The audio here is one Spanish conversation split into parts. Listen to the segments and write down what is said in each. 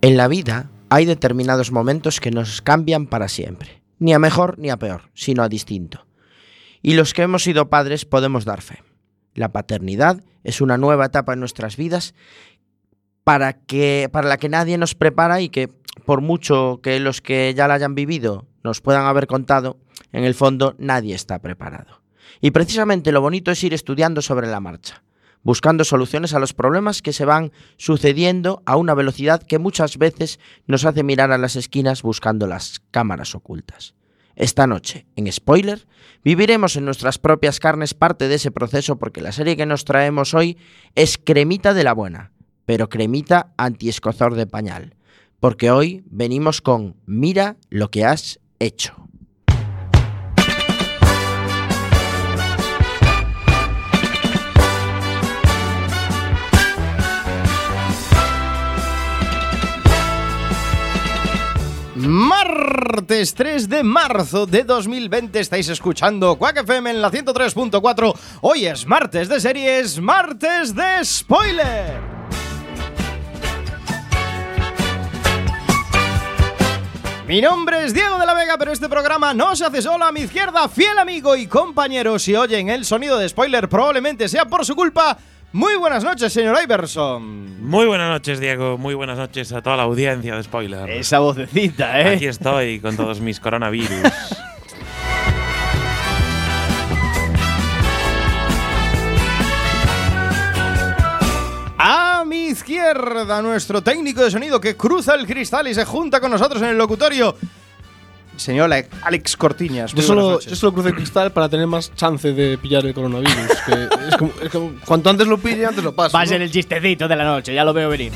En la vida hay determinados momentos que nos cambian para siempre. Ni a mejor ni a peor, sino a distinto. Y los que hemos sido padres podemos dar fe. La paternidad es una nueva etapa en nuestras vidas para, que, para la que nadie nos prepara y que por mucho que los que ya la hayan vivido nos puedan haber contado, en el fondo nadie está preparado. Y precisamente lo bonito es ir estudiando sobre la marcha, buscando soluciones a los problemas que se van sucediendo a una velocidad que muchas veces nos hace mirar a las esquinas buscando las cámaras ocultas. Esta noche, en Spoiler, viviremos en nuestras propias carnes parte de ese proceso porque la serie que nos traemos hoy es cremita de la buena, pero cremita antiescozor de pañal, porque hoy venimos con Mira lo que has hecho. Martes 3 de marzo de 2020 estáis escuchando Quack FM en la 103.4. Hoy es martes de series, martes de spoiler. Mi nombre es Diego de la Vega, pero este programa no se hace solo a mi izquierda, fiel amigo y compañero. Si oyen el sonido de spoiler, probablemente sea por su culpa. Muy buenas noches, señor Iverson. Muy buenas noches, Diego. Muy buenas noches a toda la audiencia de Spoiler. Esa vocecita, ¿eh? Aquí estoy con todos mis coronavirus. A mi izquierda, nuestro técnico de sonido que cruza el cristal y se junta con nosotros en el locutorio. Señor Alex Cortiñas. Yo solo, buenas yo solo crucé el cristal para tener más chance de pillar el coronavirus. que es como, es como- cuanto antes lo pille, antes lo paso. Va a ¿no? ser el chistecito de la noche, ya lo veo venir.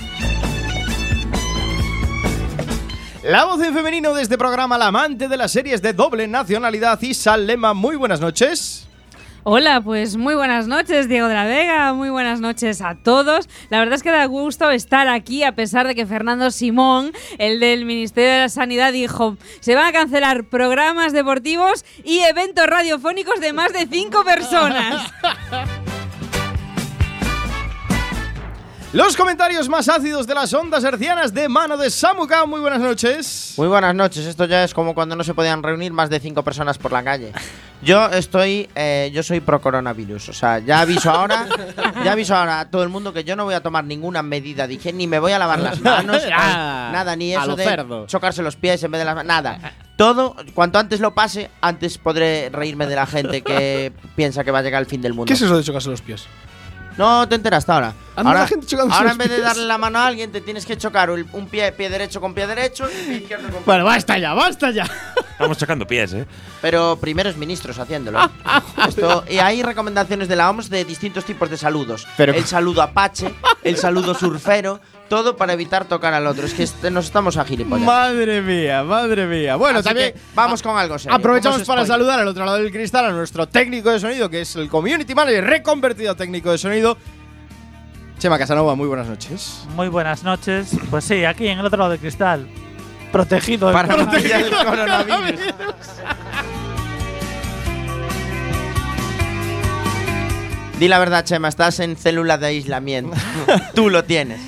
La voz en femenino de este programa, la amante de las series de doble nacionalidad, Isa Lema. Muy buenas noches. Hola, pues muy buenas noches, Diego de la Vega. Muy buenas noches a todos. La verdad es que da gusto estar aquí, a pesar de que Fernando Simón, el del Ministerio de la Sanidad, dijo: se van a cancelar programas deportivos y eventos radiofónicos de más de cinco personas. Los comentarios más ácidos de las ondas hercianas de mano de Samuka. Muy buenas noches. Muy buenas noches, esto ya es como cuando no se podían reunir más de cinco personas por la calle. Yo estoy, eh, yo soy pro coronavirus, o sea, ya aviso ahora, ya aviso ahora a todo el mundo que yo no voy a tomar ninguna medida de higiene, ni me voy a lavar las manos, Ah, nada, ni eso de cerdo. chocarse los pies en vez de las nada. Todo, cuanto antes lo pase, antes podré reírme de la gente que piensa que va a llegar el fin del mundo. ¿Qué es eso de chocarse los pies? No te enteraste ahora. Anda ahora la gente chocándose ahora en vez de darle la mano a alguien, te tienes que chocar un pie, pie derecho con pie derecho y pie izquierdo con pie Bueno, basta ya, basta ya. Estamos chocando pies, ¿eh? Pero primeros ministros haciéndolo. Esto, y hay recomendaciones de la OMS de distintos tipos de saludos. Pero- el saludo apache, el saludo surfero, todo para evitar tocar al otro. Es que este- nos estamos a gilipollas. Madre mía, madre mía. Bueno, Así también que vamos con algo serio. aprovechamos para saludar al otro lado del cristal a nuestro técnico de sonido, que es el community manager reconvertido a técnico de sonido. Chema Casanova, muy buenas noches. Muy buenas noches. Pues sí, aquí en el otro lado del cristal. Protegido. del Para coronavirus. pillar el coronavirus. Di la verdad, Chema, estás en célula de aislamiento. Tú lo tienes.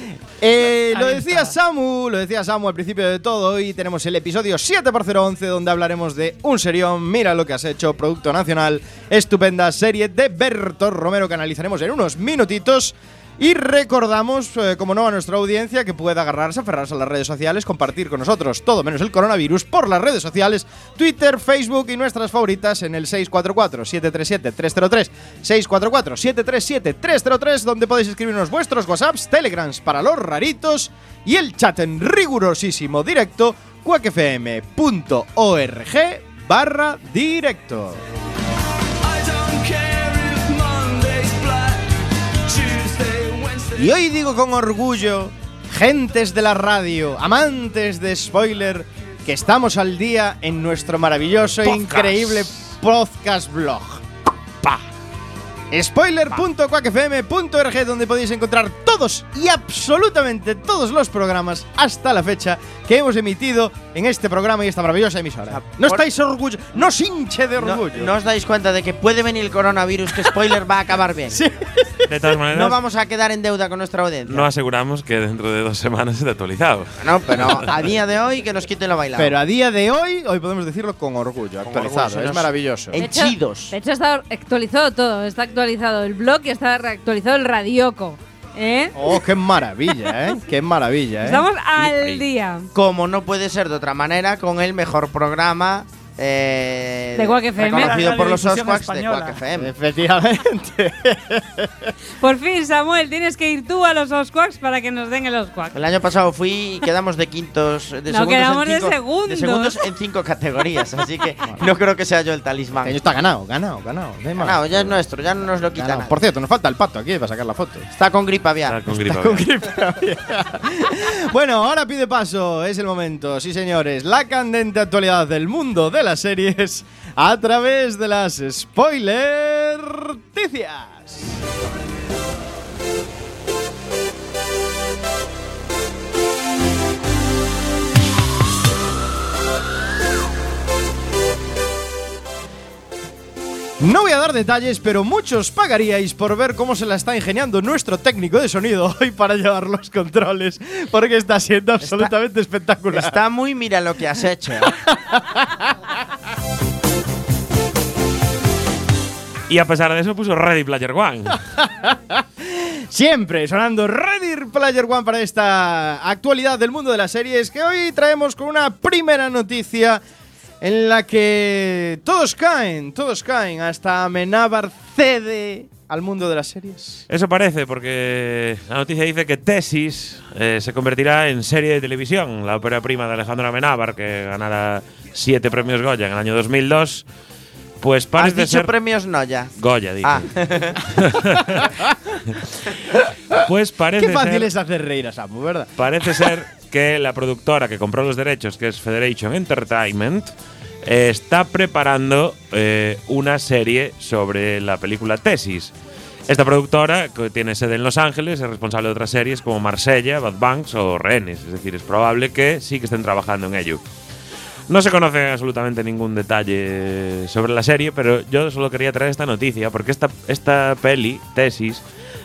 Eh, lo decía está. Samu, lo decía Samu al principio de todo. Hoy tenemos el episodio 7x011 donde hablaremos de un serión. Mira lo que has hecho, producto nacional. Estupenda serie de Berto Romero que analizaremos en unos minutitos. Y recordamos, eh, como no, a nuestra audiencia que puede agarrarse, aferrarse a las redes sociales, compartir con nosotros todo menos el coronavirus por las redes sociales, Twitter, Facebook y nuestras favoritas en el 644-737-303, 644-737-303, donde podéis escribirnos vuestros WhatsApps, Telegrams para los raritos y el chat en rigurosísimo directo, cuacfm.org barra directo. Y hoy digo con orgullo, gentes de la radio, amantes de spoiler, que estamos al día en nuestro maravilloso e increíble podcast blog. Spoiler.quackfm.org donde podéis encontrar todos y absolutamente todos los programas hasta la fecha que hemos emitido en este programa y esta maravillosa emisora. ¿No estáis orgullosos? No os hinche de No, orgullo. no os dais cuenta de que puede venir el coronavirus, que spoiler va a acabar bien. Sí. De todas maneras, No vamos a quedar en deuda con nuestra audiencia. no aseguramos que dentro de dos semanas esté actualizado. No, pero a día de hoy que nos quiten lo bailado. Pero a día de hoy, hoy podemos decirlo con orgullo, actualizado. orgullo, es maravilloso. Hecho- Henchidos. De hecho, está actualizado todo. Está actualizado el blog y está actualizado el radioco. ¿Eh? Oh, qué maravilla, ¿eh? Qué maravilla, ¿eh? Estamos al día. Como no puede ser de otra manera, con el mejor programa eh, De Quack FM. reconocido por los Osquaks de. Quack FM. Efectivamente. Por fin, Samuel, tienes que ir tú a los Osquaks para que nos den el Osquak. El año pasado fui y quedamos de quintos, de No, segundos quedamos en de segundos. segundos en cinco categorías, así que no creo que sea yo el talismán. Año está ganado, ganado, ganado. No, ya es nuestro, ya no nos lo quita Ganado. nadie. Por cierto, nos falta el pato aquí para sacar la foto. Está con gripe aviar. Está con gripe aviar. bueno, ahora pide paso, es el momento, sí señores, la candente actualidad del mundo de las series a través de las spoiler No voy a dar detalles, pero muchos pagaríais por ver cómo se la está ingeniando nuestro técnico de sonido hoy para llevar los controles, porque está siendo absolutamente espectacular. Está muy mira lo que has hecho. ¿eh? Y a pesar de eso puso Ready Player One. Siempre sonando Ready Player One para esta actualidad del mundo de las series que hoy traemos con una primera noticia en la que todos caen, todos caen, hasta Amenábar cede al mundo de las series. Eso parece, porque la noticia dice que Tesis eh, se convertirá en serie de televisión. La ópera prima de Alejandro Amenábar, que ganara siete premios Goya en el año 2002, pues Has parece dicho ser… premios Noya. Goya, dije. Ah, Pues parece Qué fácil ser, es hacer reír a Samu, ¿verdad? Parece ser que la productora que compró los derechos, que es Federation Entertainment, está preparando eh, una serie sobre la película Tesis. Esta productora, que tiene sede en Los Ángeles, es responsable de otras series como Marsella, Bad Banks o Rehenes. Es decir, es probable que sí que estén trabajando en ello. No se conoce absolutamente ningún detalle sobre la serie, pero yo solo quería traer esta noticia porque esta, esta peli, Tesis,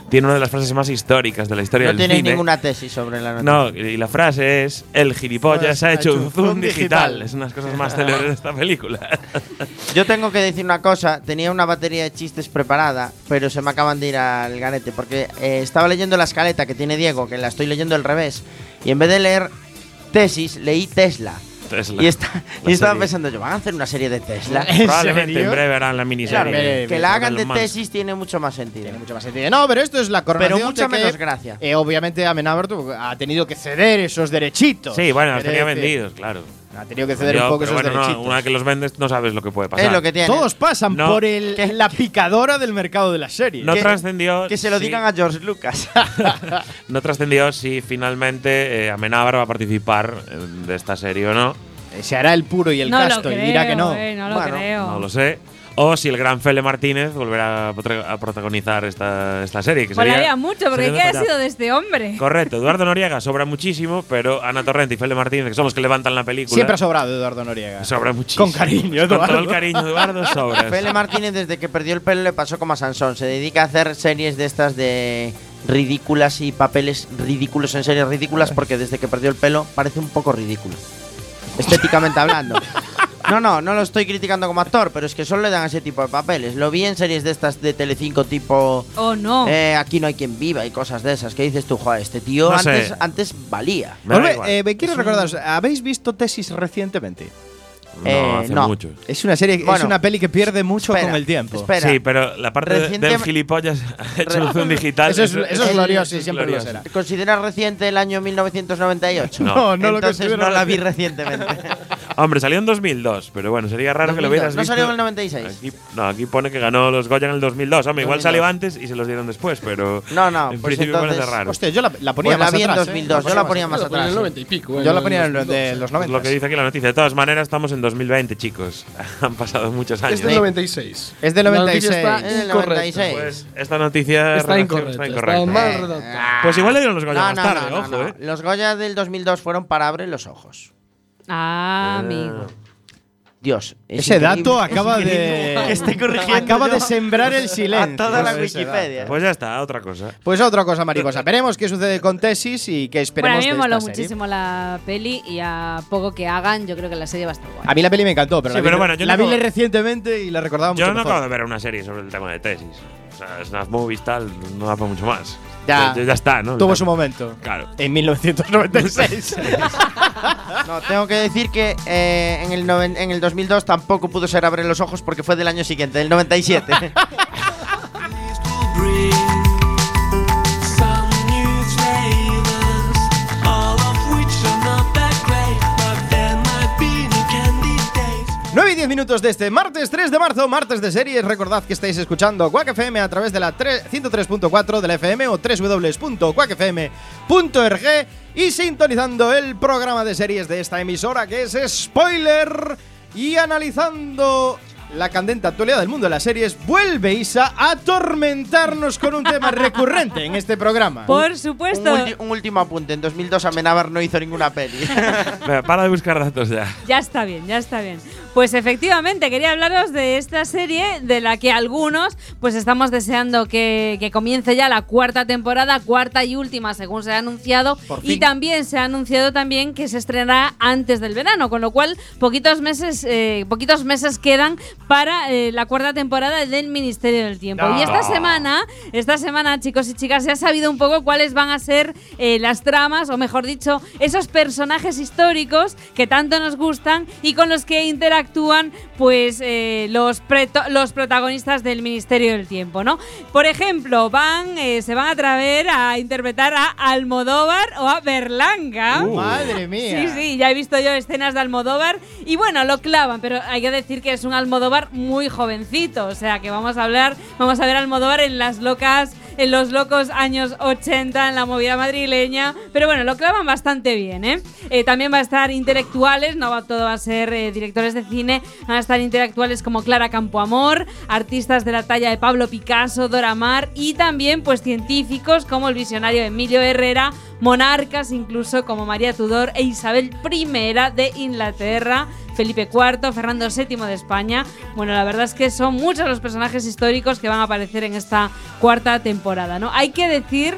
tiene una de las frases más históricas de la historia no del cine. ninguna tesis sobre la noticia. No, y la frase es: El gilipollas ha hecho un zoom digital. digital. Es una de las cosas más célebres de esta película. Yo tengo que decir una cosa, tenía una batería de chistes preparada, pero se me acaban de ir al garete, porque eh, estaba leyendo la escaleta que tiene Diego, que la estoy leyendo al revés, y en vez de leer tesis, leí Tesla. Tesla. Y, está, y estaba serie. pensando yo, ¿van a hacer una serie de Tesla? ¿En Probablemente en breve harán la Claro, miniserie. Hombre, que la hagan de tesis tiene mucho más sentido. Tiene mucho más sentido. No, pero esto es la coronación Pero mucha de que, menos gracia. eh, obviamente Amenábar ha tenido que ceder esos derechitos. Sí, bueno, los tenía decir, vendidos, claro. Ha tenido que ceder Yo, un poco esos bueno, no, derechitos. una vez que los vendes, no sabes lo que puede pasar. Es lo que tiene. Todos pasan No. por el, Que- la picadora del mercado de las series. no trascendió. que se lo si- digan a George Lucas. No trascendió si finalmente eh, Amenábar va a participar eh, de esta serie o no. Se hará el puro y el no casto y dirá que no. eh, no lo Bueno, creo. No lo sé. O si el gran Fele Martínez volverá a protagonizar esta, esta serie. Que Molaría sería- mucho, porque ¿qué ha sido de este hombre? Correcto, Eduardo Noriega sobra muchísimo, pero Ana Torrente y Fele Martínez, que son los que levantan la película, Siempre ha sobrado Eduardo Noriega. sobra muchísimo. Con cariño, Con todo Eduardo. el cariño, Eduardo, sobra. Fele Martínez, desde que perdió el pelo, le pasó como a Sansón. Se dedica a hacer series de estas de ridículas y papeles ridículos en series ridículas, porque desde que perdió el pelo parece un poco ridículo. Estéticamente hablando. No, no, no lo estoy criticando como actor, pero es que solo le dan ese tipo de papeles. Lo vi en series de estas de Telecinco tipo Oh, no. eh, Aquí no hay quien viva y cosas de esas. Que dices tú, joder, este tío No antes, antes valía. Me igual. eh, me quiero recordaros, ¿habéis visto Tesis recientemente? No, eh, hace no. mucho. Es una serie, es Bueno, una peli que pierde mucho espera, con el tiempo. espera. Sí, pero la parte de- Reciente- del gilipollas hecho un zoom digital. Eso es, eso es glorioso y es siempre lo glorioso. será. ¿Consideras reciente el año 1998? No. No, no lo Entonces considero no la vi reciente. recientemente. Hombre, salió en 2002, pero bueno, sería raro que lo 2002. hubieras ¿No visto. salió en el 96? Aquí, no, aquí pone que ganó los Goya en el 2002. Hombre, igual 2002. salió antes y se los dieron después, pero. No, no, En pues principio parece entonces- raro. Hostia, yo la, la ponía Pues la más vi en atrás, ¿eh? 2002, yo la ponía más Yo lo ponía en atrás. el ¿eh? 90 y pico. Yo la ponía en el de 2012. los Es 90. lo que dice aquí la noticia. De todas maneras, estamos en 2020, chicos. Han pasado muchos años. Es del 96. Es del La noticia 96. está Es del incorrecta. 96. Pues esta noticia Está incorrecta. está Está incorrecta. mal Eh, redactada. Pues igual le dieron los Goya No, más no, tarde, no, ojo, no. eh. Los Goya del 2002 fueron para abrir los ojos. Ah, amigo. Dios. es Ese increíble. dato acaba de. Esté corrigiendo acaba yo de sembrar el silencio. A toda la dato. Wikipedia. Pues ya está, otra cosa. Pues otra cosa mariposa. Veremos qué sucede con Tesis y qué Bueno, a esperemos mí me de moló serie. muchísimo la peli y a poco que hagan, yo creo que la serie va a estar guay. A mí la peli me encantó, pero Sí, la pero vi, bueno, yo la no vi recientemente y la recordaba mucho Yo no mejor. acabo de ver una serie sobre el tema de tesis. O sea, Snap Movies tal, no da para mucho más. Ya. ya, ya está, ¿no? Tuvo su momento. Claro. En 1996. No, tengo que decir que eh, en, el noven- en el 2002 tampoco pudo ser Abre los ojos porque fue del año siguiente, del 97. 10 minutos de este martes 3 de marzo, martes de series. Recordad que estáis escuchando Quack FM a través de la tre- 103.4 de la FM o www.quackfm.org y sintonizando el programa de series de esta emisora que es Spoiler y analizando la candente actualidad del mundo de las series, vuelve Isa a atormentarnos con un tema recurrente en este programa. Por un, supuesto. ulti- un último apunte. En 2002 Amenábar no hizo ninguna peli. Para de buscar datos ya. Ya está bien, ya está bien. Pues efectivamente, quería hablaros de esta serie de la que algunos pues estamos deseando que, que comience ya la cuarta temporada, cuarta y última según se ha anunciado. Y también se ha anunciado también que se estrenará antes del verano, con lo cual poquitos meses, eh, poquitos meses quedan para eh, la cuarta temporada del Ministerio del Tiempo. No. Y esta semana, esta semana, chicos y chicas, se ha sabido un poco cuáles van a ser eh, las tramas, o mejor dicho, esos personajes históricos que tanto nos gustan y con los que interactúan, pues, eh, los, los protagonistas del Ministerio del Tiempo, ¿no? Por ejemplo, van, eh, se van a traer a interpretar a Almodóvar o a Berlanga. Uh. Madre mía. Sí, sí, ya he visto yo escenas de Almodóvar y bueno, lo clavan, pero hay que decir que es un Almodóvar muy jovencito, o sea que vamos a hablar, vamos a ver a Almodóvar en las locas, en los locos años 80, en la movida madrileña, pero bueno, lo clavan bastante bien, ¿eh? Eh, también va a estar intelectuales, no va todo va a ser eh, directores de cine, van a estar intelectuales como Clara Campoamor, artistas de la talla de Pablo Picasso, Dora Maar y también pues científicos como el visionario Emilio Herrera, monarcas incluso como María Tudor e Isabel I de Inglaterra, Felipe IV, Fernando VII de España. Bueno, la verdad es que son muchos los personajes históricos que van a aparecer en esta cuarta temporada, ¿no? Hay que decir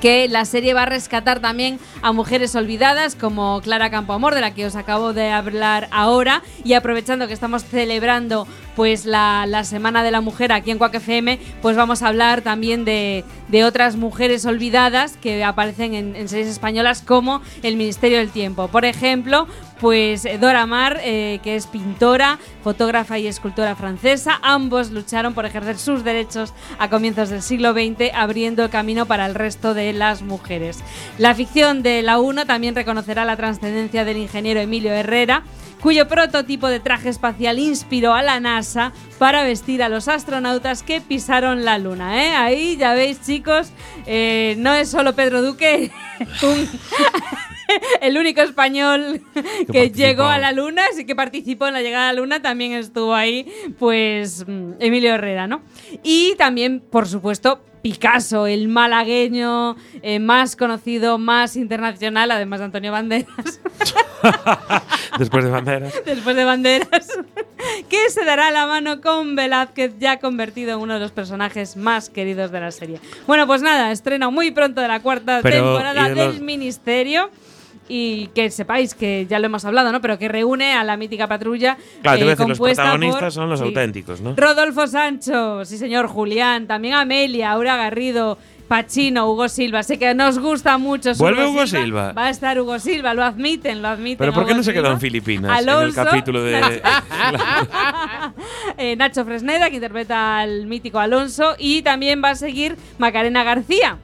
que la serie va a rescatar también a mujeres olvidadas como Clara Campoamor, de la que os acabo de hablar ahora, y aprovechando que estamos celebrando pues la, Semana de la Mujer aquí en Quack FM, pues vamos a hablar también de, otras mujeres olvidadas que aparecen en, series españolas como El Ministerio del Tiempo. Por ejemplo, pues Dora Maar, eh, que es pintora, fotógrafa y escultora francesa, ambos lucharon por ejercer sus derechos a comienzos del siglo XX, abriendo el camino para el resto de las mujeres. La ficción de la 1 también reconocerá la trascendencia del ingeniero Emilio Herrera, cuyo prototipo de traje espacial inspiró a la NASA para vestir a los astronautas que pisaron la Luna. ¿eh? Ahí ya veis, chicos, eh, no es solo Pedro Duque, el único español que, llegó a la Luna, sí que participó en la llegada a la Luna, también estuvo ahí, pues mm, Emilio Herrera, ¿no? Y también, por supuesto, Picasso, el malagueño eh, más conocido, más internacional, además de Antonio Banderas. Después de banderas. después de Banderas, que se dará la mano con Velázquez, ya convertido en uno de los personajes más queridos de la serie. Bueno, pues nada, estreno muy pronto de la cuarta Pero, temporada ¿y de del Ministerio. Y que sepáis que ya lo hemos hablado, ¿no? Pero que reúne a la mítica patrulla. Claro, te eh, voy a decir, los protagonistas por- son los sí. auténticos, ¿no? Rodolfo Sancho, sí señor, Julián, también Amelia, Aura Garrido, Pachino, Hugo Silva. Sé que nos gusta mucho. su ¿Vuelve Hugo Silva? Va a estar Hugo Silva, lo admiten, lo admiten. Pero ¿por qué Hugo no se quedó en Filipinas en el Alonso, capítulo de. eh, Nacho Fresneda, que interpreta al mítico Alonso. Y también va a seguir Macarena García.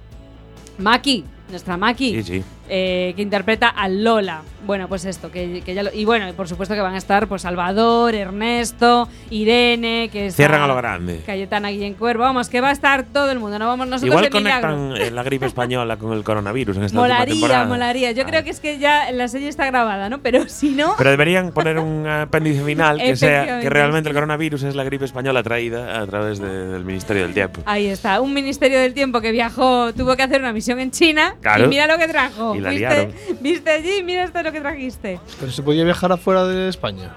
Maki, nuestra Maki. sí, sí. Eh, que interpreta a Lola. Bueno, pues esto, que, que ya lo- y bueno, por supuesto que van a estar pues Salvador, Ernesto, Irene, que está Cierran a lo grande. Cayetana Guillén Cuervo, vamos, que va a estar todo el mundo, no vamos nosotros Igual conectan eh, la gripe española con el coronavirus en esta Molaría, temporada. molaría. Yo Ah. creo que es que ya la serie está grabada, ¿no? Pero si no, Pero deberían poner un apéndice final que sea que realmente el coronavirus es la gripe española traída a través de- del Ministerio del Tiempo. ahí está. Un ministerio del tiempo que viajó, tuvo que hacer una misión en China Claro. y mira lo que trajo. Y la ¿Viste? liaron. Viste allí, mira esto lo que trajiste. Pero se podía viajar afuera de España.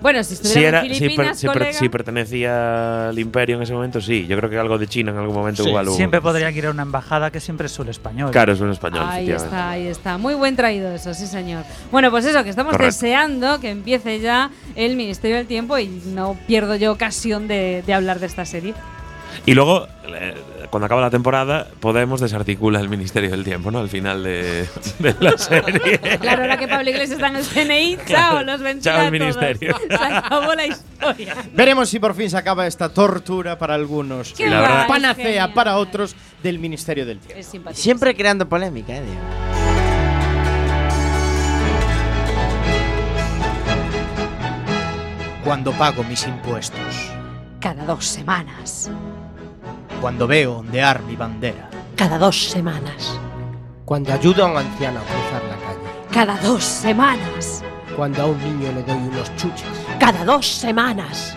Bueno, si Si, estuviera era, en si, per- Filipinas, si per- si pertenecía al imperio en ese momento, sí. Yo creo que algo de China en algún momento Sí. igual hubo. Siempre podrían ir a una embajada que siempre suele español. Claro, es un español. Ahí está, ahí está. Muy buen traído eso, sí, señor. Bueno, pues eso, que estamos Correcto. deseando que empiece ya el Ministerio del Tiempo y no pierdo yo ocasión de, de hablar de esta serie. Y luego, eh, cuando acaba la temporada, Podemos desarticula el Ministerio del Tiempo, ¿no? Al final de, de la serie. Claro, ahora que Pablo Iglesias está en el CNI, chao, los ventila Chao el ministerio. Se acabó la historia. Veremos si por fin se acaba esta tortura para algunos. Qué la verdad- Panacea genial. para otros del Ministerio del Tiempo. Siempre creando polémica, ¿eh? Diego? Cuando pago mis impuestos. Cada dos semanas. Cuando veo ondear mi bandera. Cada dos semanas. Cuando ayudo a un anciano a cruzar la calle. Cada dos semanas. Cuando a un niño le doy unos chuches. Cada dos semanas.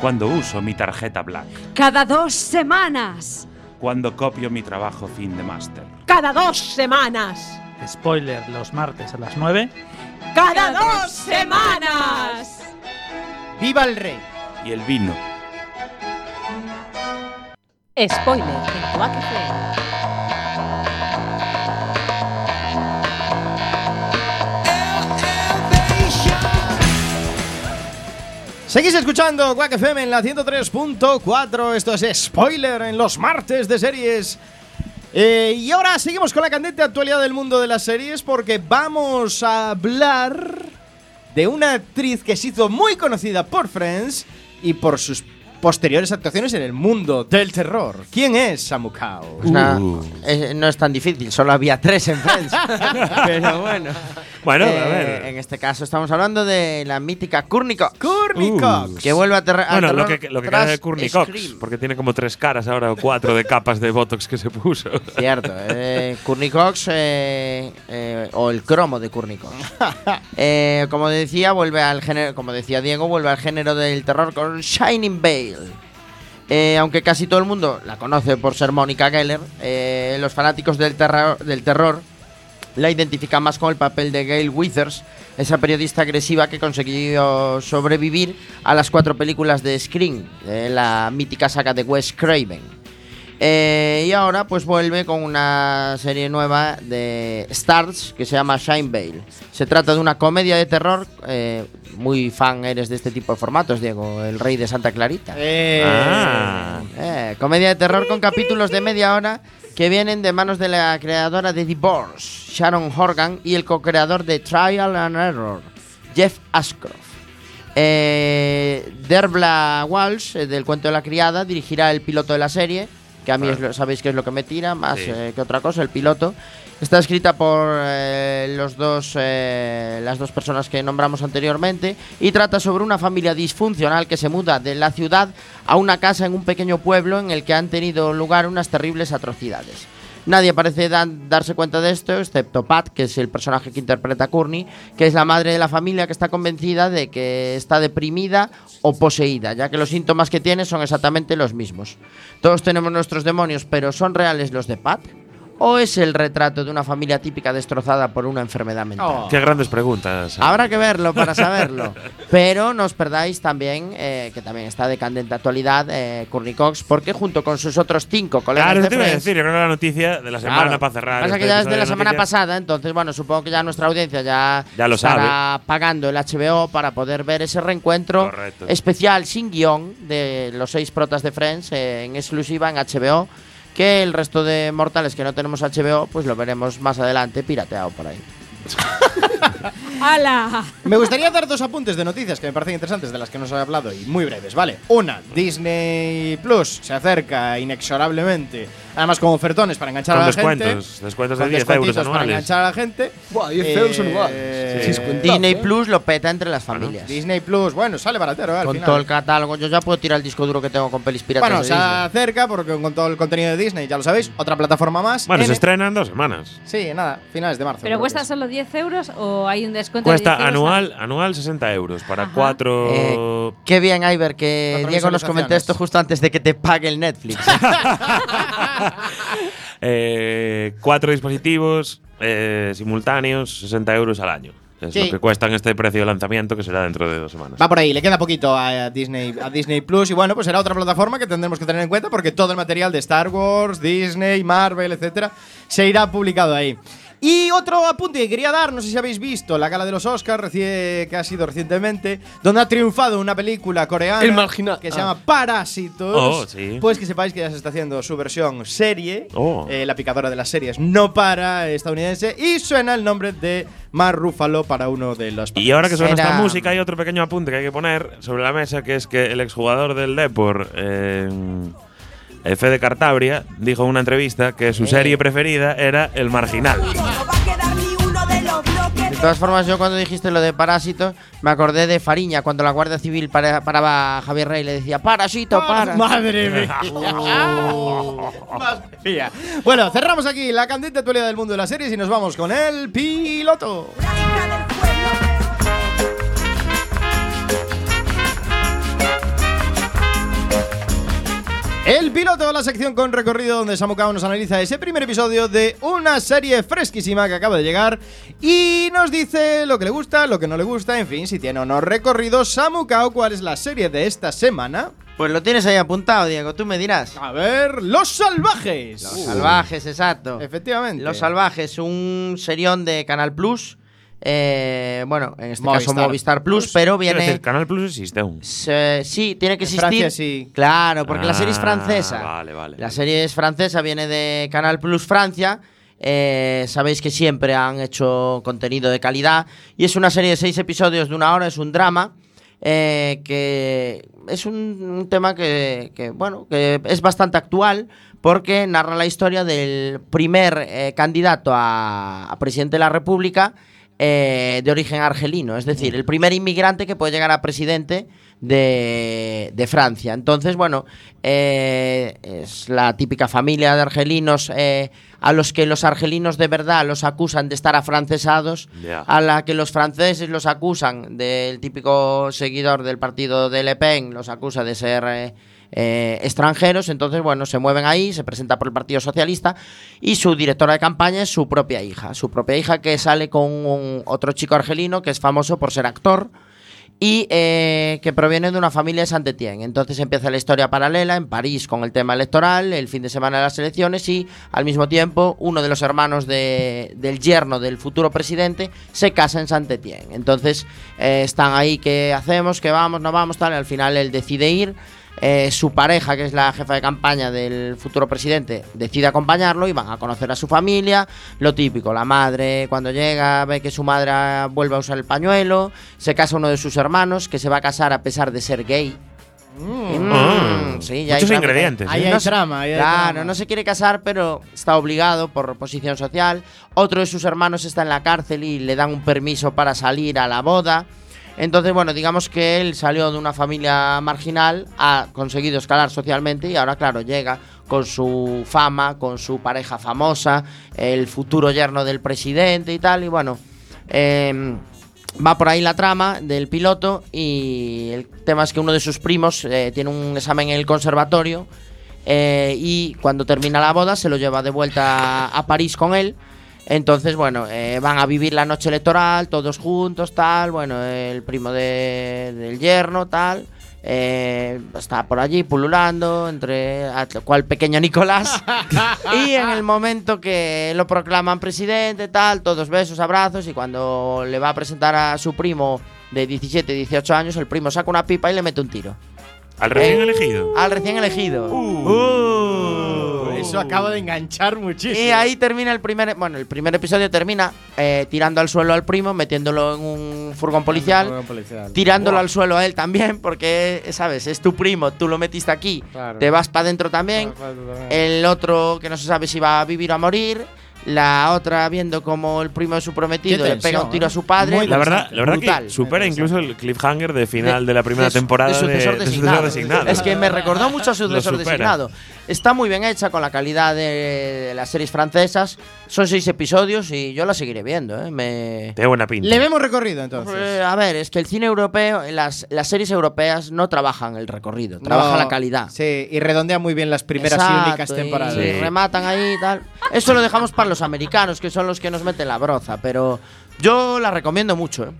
Cuando uso mi tarjeta Black. Cada dos semanas. Cuando copio mi trabajo fin de máster. Cada dos semanas. Spoiler, los martes a las 9. Cada dos semanas. ¡Viva el rey! Y el vino. Spoiler en Quack FM. Seguís escuchando Quack FM en la 103.4. Esto es spoiler en los martes de series. Eh, y ahora seguimos con la candente actualidad del mundo de las series porque vamos a hablar de una actriz que se hizo muy conocida por Friends y por sus posteriores actuaciones en el mundo del terror. ¿Quién es Samukao? Pues nada, Uh. eh, no es tan difícil, solo había tres en Friends. Pero bueno. Bueno, Eh, a ver. En este caso estamos hablando de la mítica Courtney Cox. Courtney Uh. Cox. Que vuelve a, al Bueno, lo terror que, lo que queda de Courtney Cox, porque tiene como tres caras ahora o cuatro de capas de Botox que se puso. Cierto, eh, Courtney Cox eh, eh, o el cromo de Courtney Cox. Eh, como decía, vuelve al género, como decía Diego, vuelve al género del terror con Shining Eh, aunque casi todo el mundo la conoce por ser Mónica Geller, eh, los fanáticos del, terror- del terror la identifican más con el papel de Gail Withers, esa periodista agresiva que consiguió sobrevivir a las cuatro películas de Scream, eh, la mítica saga de Wes Craven. Eh, y ahora pues vuelve con una serie nueva de Stars que se llama Shine Veil. Se trata de una comedia de terror. eh, muy fan eres de este tipo de formatos, Diego, el rey de Santa Clarita. Eh, Ah. Eh, comedia de terror con capítulos de media hora que vienen de manos de la creadora de Divorce, Sharon Horgan, y el co-creador de Trial and Error, Jeff Ashcroft. Derbla Walsh, del cuento de la criada, dirigirá el piloto de la serie, que a mí es lo- sabéis que es lo que me tira, más Sí. eh, que otra cosa, el piloto. Está escrita por eh, los dos, eh, las dos personas que nombramos anteriormente y trata sobre una familia disfuncional que se muda de la ciudad a una casa en un pequeño pueblo en el que han tenido lugar unas terribles atrocidades. Nadie parece darse cuenta de esto, excepto Pat, que es el personaje que interpreta a Courtney, que es la madre de la familia que está convencida de que está deprimida o poseída, ya que los síntomas que tiene son exactamente los mismos. Todos tenemos nuestros demonios, pero ¿son reales los de Pat? ¿O es el retrato de una familia típica destrozada por una enfermedad mental? Oh. Qué grandes preguntas. Habrá que verlo para saberlo. Pero no os perdáis también, eh, que también está de candente actualidad, eh, Courtney Cox, porque junto con sus otros cinco colegas Claro, de te iba a decir. Yo creo que la noticia de la semana Claro. para cerrar. Pasa este que ya es de la semana pasada, entonces, bueno, supongo que ya nuestra audiencia ya, Ya lo estará pagando el HBO para poder ver ese reencuentro Correcto. especial sin guion de los seis protas de Friends eh, en exclusiva en HBO. Que el resto de mortales que no tenemos HBO, pues lo veremos más adelante pirateado por ahí. ¡Hala! Me gustaría dar dos apuntes de noticias que me parecen interesantes de las que nos he hablado y muy breves, ¿vale? Una, Disney Plus se acerca inexorablemente, además con ofertones para enganchar Con a la descuentos, gente. descuentos de con 10 euros descuentitos para anuales. enganchar a la gente. Buah, 10 euros anuales. Eh, Descuentazo, Disney ¿eh? Plus lo peta entre las familias. Disney Plus, bueno, sale baratero, ¿eh? al Con final. todo el catálogo, yo ya puedo tirar el disco duro que tengo con pelis piratas Bueno, de se Disney. acerca porque con todo el contenido de Disney, ya lo sabéis, otra plataforma más. Bueno, en- se estrena en dos semanas. Sí, nada, finales de marzo. ¿Pero cuesta es. solo 10 euros o hay un descuento Cuesta de 10 euros anual, anual 60 euros para Ajá. cuatro. Eh, qué bien, Iber, que Diego nos comentó esto justo antes de que te pague el Netflix. eh, cuatro dispositivos eh, simultáneos, 60 euros al año. Es Sí. lo que cuesta en este precio de lanzamiento que será dentro de dos semanas. Va por ahí, le queda poquito a Disney, a Disney Plus y bueno, pues será otra plataforma que tendremos que tener en cuenta porque todo el material de Star Wars, Disney, Marvel, etcétera, se irá publicado ahí. Y otro apunte que quería dar, no sé si habéis visto la gala de los Oscars que ha sido recientemente, donde ha triunfado una película coreana El marginal. que se Ah. llama Parásitos. Oh, sí. Pues que sepáis que ya se está haciendo su versión serie, Oh. eh, la picadora de las series no para estadounidense y suena el nombre de Mark Ruffalo para uno de los Y ahora que suena Era- esta música, hay otro pequeño apunte que hay que poner sobre la mesa, que es que el exjugador del Depor, eh, eh, Fede Cartabria, dijo en una entrevista que su serie preferida era El Marginal. De todas formas, yo cuando dijiste lo de Parásito, me acordé de Fariña, cuando la Guardia Civil para- paraba a Javier Rey y le decía, Parásito, para. Madre mía. Madre mía. Bueno, cerramos aquí la candente actualidad del mundo de las series y nos vamos con el piloto. El piloto, la sección con recorrido donde Samucao nos analiza ese primer episodio de una serie fresquísima que acaba de llegar y nos dice lo que le gusta, lo que no le gusta, en fin, si tiene o no recorrido. Samucao, ¿cuál es la serie de esta semana? Pues lo tienes ahí apuntado, Diego, tú me dirás. A ver, Los Salvajes. Los Salvajes, exacto. Efectivamente. Los Salvajes, un serión de Canal Plus. Eh, bueno, en este caso Movistar Plus, Plus. pero viene. decir, Canal Plus existe aún. se- sí, tiene que En existir. Francia sí. Claro, porque la serie es Ah, francesa. Vale, vale. La serie es francesa, viene de Canal Plus Francia. Eh, sabéis que siempre han hecho contenido de calidad. Y es una serie de seis episodios de una hora, es un drama. eh, que es un, un tema que, que, bueno, que es bastante actual porque narra la historia del primer eh, candidato a, a presidente de la República eh, de origen argelino, es decir, el primer inmigrante que puede llegar a presidente de, de Francia. Entonces, bueno, eh, es la típica familia de argelinos eh, a los que los argelinos de verdad los acusan de estar afrancesados, a la que los franceses los acusan del típico seguidor del partido de Le Pen, los acusa de ser... eh, extranjeros, entonces bueno, se mueven ahí, se presenta por el Partido Socialista y su directora de campaña es su propia hija, su propia hija que sale con otro chico argelino que es famoso por ser actor y eh, que proviene de una familia de Saint-Étienne. Entonces empieza la historia paralela en París con el tema electoral, el fin de semana de las elecciones y al mismo tiempo uno de los hermanos de- del yerno del futuro presidente se casa en Saint-Étienne. Entonces eh, están ahí, ¿qué hacemos? ¿Qué vamos? ¿No vamos? Tal. Y al final él decide ir. Eh, su pareja, que es la jefa de campaña del futuro presidente, decide acompañarlo y van a conocer a su familia. Lo típico, la madre cuando llega ve que su madre vuelve a usar el pañuelo, se casa uno de sus hermanos, que se va a casar a pesar de ser gay. Mm, Ah, sí, ya hay muchos trama. ingredientes, Ahí ¿eh? hay No trama, ahí hay Claro, trama. no se quiere casar, pero está obligado por posición social. Otro de sus hermanos está en la cárcel y le dan un permiso para salir a la boda. Entonces, bueno, digamos que él salió de una familia marginal, ha conseguido escalar socialmente y ahora, claro, llega con su fama, con su pareja famosa, el futuro yerno del presidente y tal. Y bueno, em, va por ahí la trama del piloto y el tema es que uno de sus primos eh, tiene un examen en el conservatorio eh, y cuando termina la boda se lo lleva de vuelta a, a París con él. Entonces, bueno, eh, van a vivir la noche electoral todos juntos, tal. Bueno, el primo de- del yerno, tal. eh, está por allí pululando entre cual pequeño Nicolás y en el momento que lo proclaman presidente tal todos besos abrazos y cuando le va a presentar a su primo de 17 18 años el primo saca una pipa y le mete un tiro Al recién Eh, elegido. al recién elegido Uh, Eso acaba de enganchar muchísimo. Y ahí termina el primer. Bueno, el primer episodio termina eh, tirando al suelo al primo, metiéndolo en un furgón policial. Tirándolo al suelo a él también, porque, ¿sabes? Es tu primo, tú lo metiste aquí, Claro. te vas para adentro también. El otro que no se sabe si va a vivir o a morir. La otra viendo como el primo de su prometido le pega un tiro ¿eh? a su padre. Muy La verdad, la verdad Brutal. que supera incluso el cliffhanger de final de, la primera de su- temporada de sucesor de, designado. designado. Es que me recordó mucho a sucesor designado. Está muy bien hecha con la calidad de las series francesas. Son seis episodios y yo la seguiré viendo. ¿eh? Me... Tiene buena pinta. Le vemos recorrido entonces. Eh, a ver, es que el cine europeo, las, las series europeas no trabajan el recorrido, trabajan No, la calidad. Sí, y redondea muy bien las primeras Exacto, y únicas y temporadas. Sí. rematan ahí y tal. Eso lo dejamos para los americanos, que son los que nos meten la broza, pero yo la recomiendo mucho. ¿eh?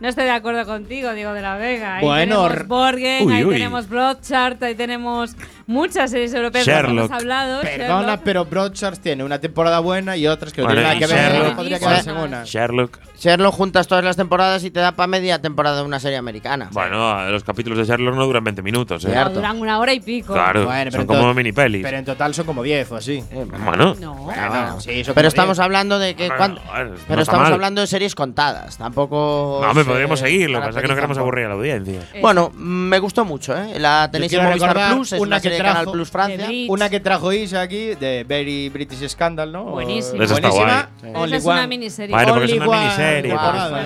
No estoy de acuerdo contigo, Diego de la Vega. Ahí Bueno, tenemos Borgen, Uy, ahí uy. tenemos Broadchart, ahí tenemos muchas series europeas que hemos hablado. Perdona, Sherlock. pero Broadchurch tiene una temporada buena y otras que no tienen nada que ver. Sherlock. Podría Bueno. quedarse en una. Sherlock. Sherlock juntas todas las temporadas y te da para media temporada de una serie americana. Bueno, los capítulos de Sherlock no duran 20 minutos. ¿eh? No, duran una hora y pico. Claro, Bueno, son como mini pelis. Pero en total son como 10 o así. Eh, bueno, No. Ah, bueno. sí, pero estamos 10. hablando de que Bueno, no pero estamos mal. hablando de series contadas, tampoco no, me podríamos seguir. Lo que pasa es que no queremos aburrir a la audiencia. Eh, Bueno, me gustó mucho, ¿eh? La tenéis en Movistar Plus, es una una que de Canal trajo- Plus Francia. Una que trajo Isa aquí de Very British Scandal, ¿no? Buenísima. Esa está Buenísima. guay. Esa es una miniserie. Bueno, porque es una one miniserie.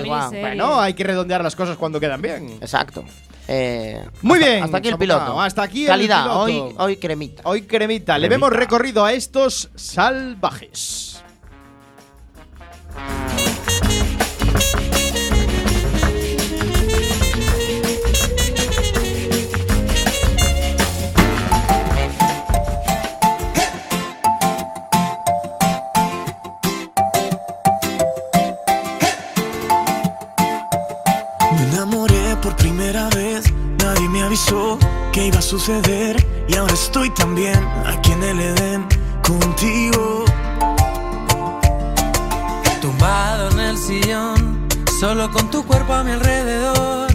Miniserie. Bueno, hay que redondear las cosas cuando quedan bien. Exacto. Eh, Muy hasta- bien, Hasta aquí el piloto. hasta aquí el Calidad, piloto. hoy, hoy cremita. Hoy cremita, le Cremita. vemos recorrido a estos salvajes. Avisó que iba a suceder y ahora estoy también aquí en el Edén contigo. Tumbado en el sillón, solo con tu cuerpo a mi alrededor,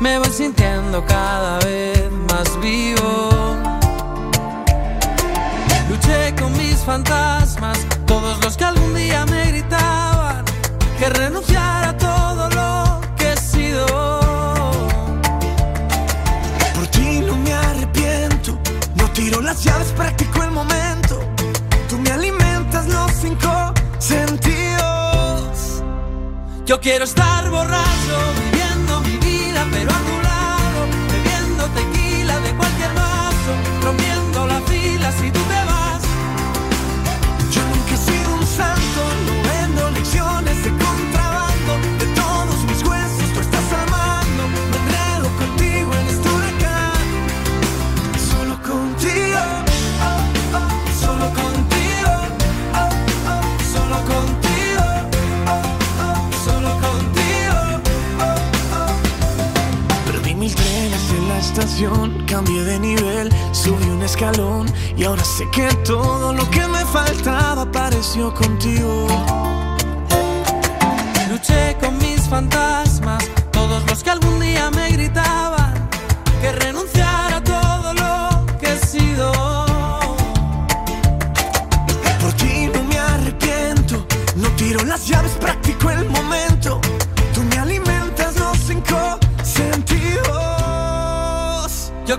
me voy sintiendo cada vez más vivo. Luché con mis fantasmas, todos los que algún día me gritaban que renunciara Yo quiero estar borracho, cambié de nivel, subí un escalón y ahora sé que todo lo que me faltaba apareció contigo. Luché con mis fantasmas,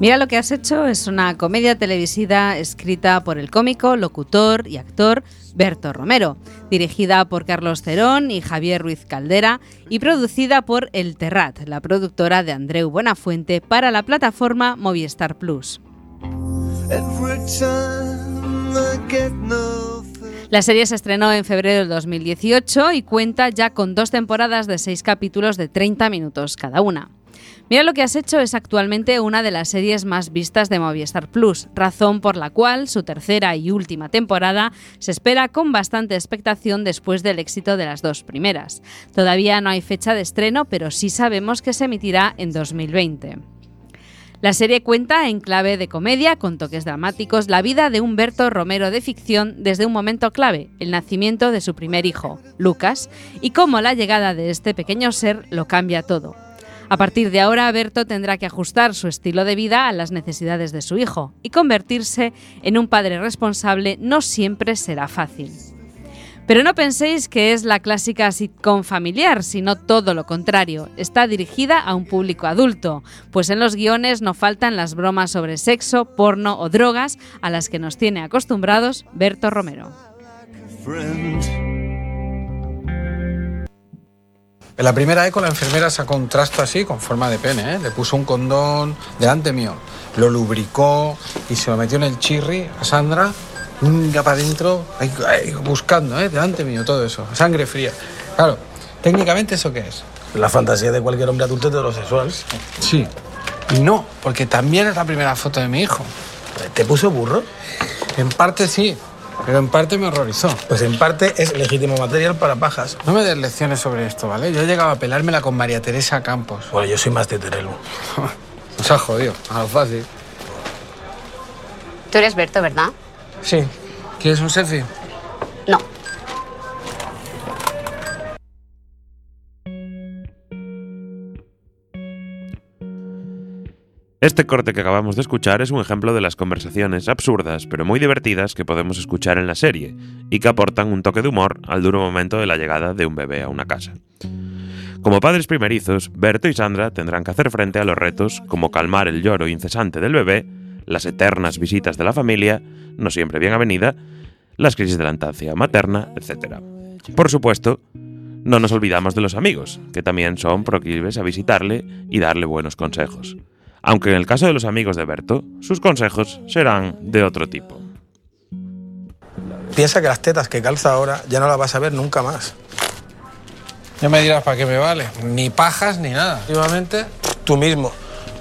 Mira lo que has hecho es una comedia televisiva escrita por el cómico, locutor y actor Berto Romero, dirigida por Carlos Cerón y Javier Ruiz Caldera y producida por El Terrat, la productora de Andreu Buenafuente para la plataforma Movistar Plus. La serie se estrenó en febrero del 2018 y cuenta ya con dos temporadas de seis capítulos de 30 minutos cada una. Mira lo que has hecho es actualmente una de las series más vistas de Movistar Plus, razón por la cual su tercera y última temporada se espera con bastante expectación después del éxito de las dos primeras. Todavía no hay fecha de estreno, pero sí sabemos que se emitirá en 2020. La serie cuenta en clave de comedia, con toques dramáticos, la vida de Humberto Romero de ficción desde un momento clave, el nacimiento de su primer hijo, Lucas, y cómo la llegada de este pequeño ser lo cambia todo. A partir de ahora, Berto tendrá que ajustar su estilo de vida a las necesidades de su hijo y convertirse en un padre responsable no siempre será fácil. Pero no penséis que es la clásica sitcom familiar, sino todo lo contrario. Está dirigida a un público adulto, pues en los guiones no faltan las bromas sobre sexo, porno o drogas a las que nos tiene acostumbrados Berto Romero. En la primera eco la enfermera sacó un trasto así con forma de pene, ¿eh? le puso un condón delante mío, lo lubricó y se lo metió en el chirri a Sandra, venga para adentro, buscando, ¿eh? delante mío todo eso, sangre fría. Claro, técnicamente eso qué es? La fantasía de cualquier hombre adulto heterosexual. Sí. Y no, porque también es la primera foto de mi hijo. ¿Te puso burro? En parte sí, pero en parte me horrorizó. Pues en parte es legítimo material para pajas. No me des lecciones sobre esto, ¿vale? Yo he llegado a pelármela con María Teresa Campos. Bueno, yo soy más teterelo. Nos ha jodido, a lo fácil. Tú eres Berto, ¿verdad? Sí. ¿Quieres un selfie? No. Este corte que acabamos de escuchar es un ejemplo de las conversaciones absurdas pero muy divertidas que podemos escuchar en la serie y que aportan un toque de humor al duro momento de la llegada de un bebé a una casa. Como padres primerizos, Berto y Sandra tendrán que hacer frente a los retos como calmar el lloro incesante del bebé, las eternas visitas de la familia, no siempre bien avenida, las crisis de la lactancia materna, etc. Por supuesto, no nos olvidamos de los amigos, que también son proclives a visitarle y darle buenos consejos. Aunque en el caso de los amigos de Berto, sus consejos serán de otro tipo. Piensa que las tetas que calza ahora ya no las vas a ver nunca más. Ya me dirás para qué me vale. Ni pajas ni nada. Últimamente. Tú mismo.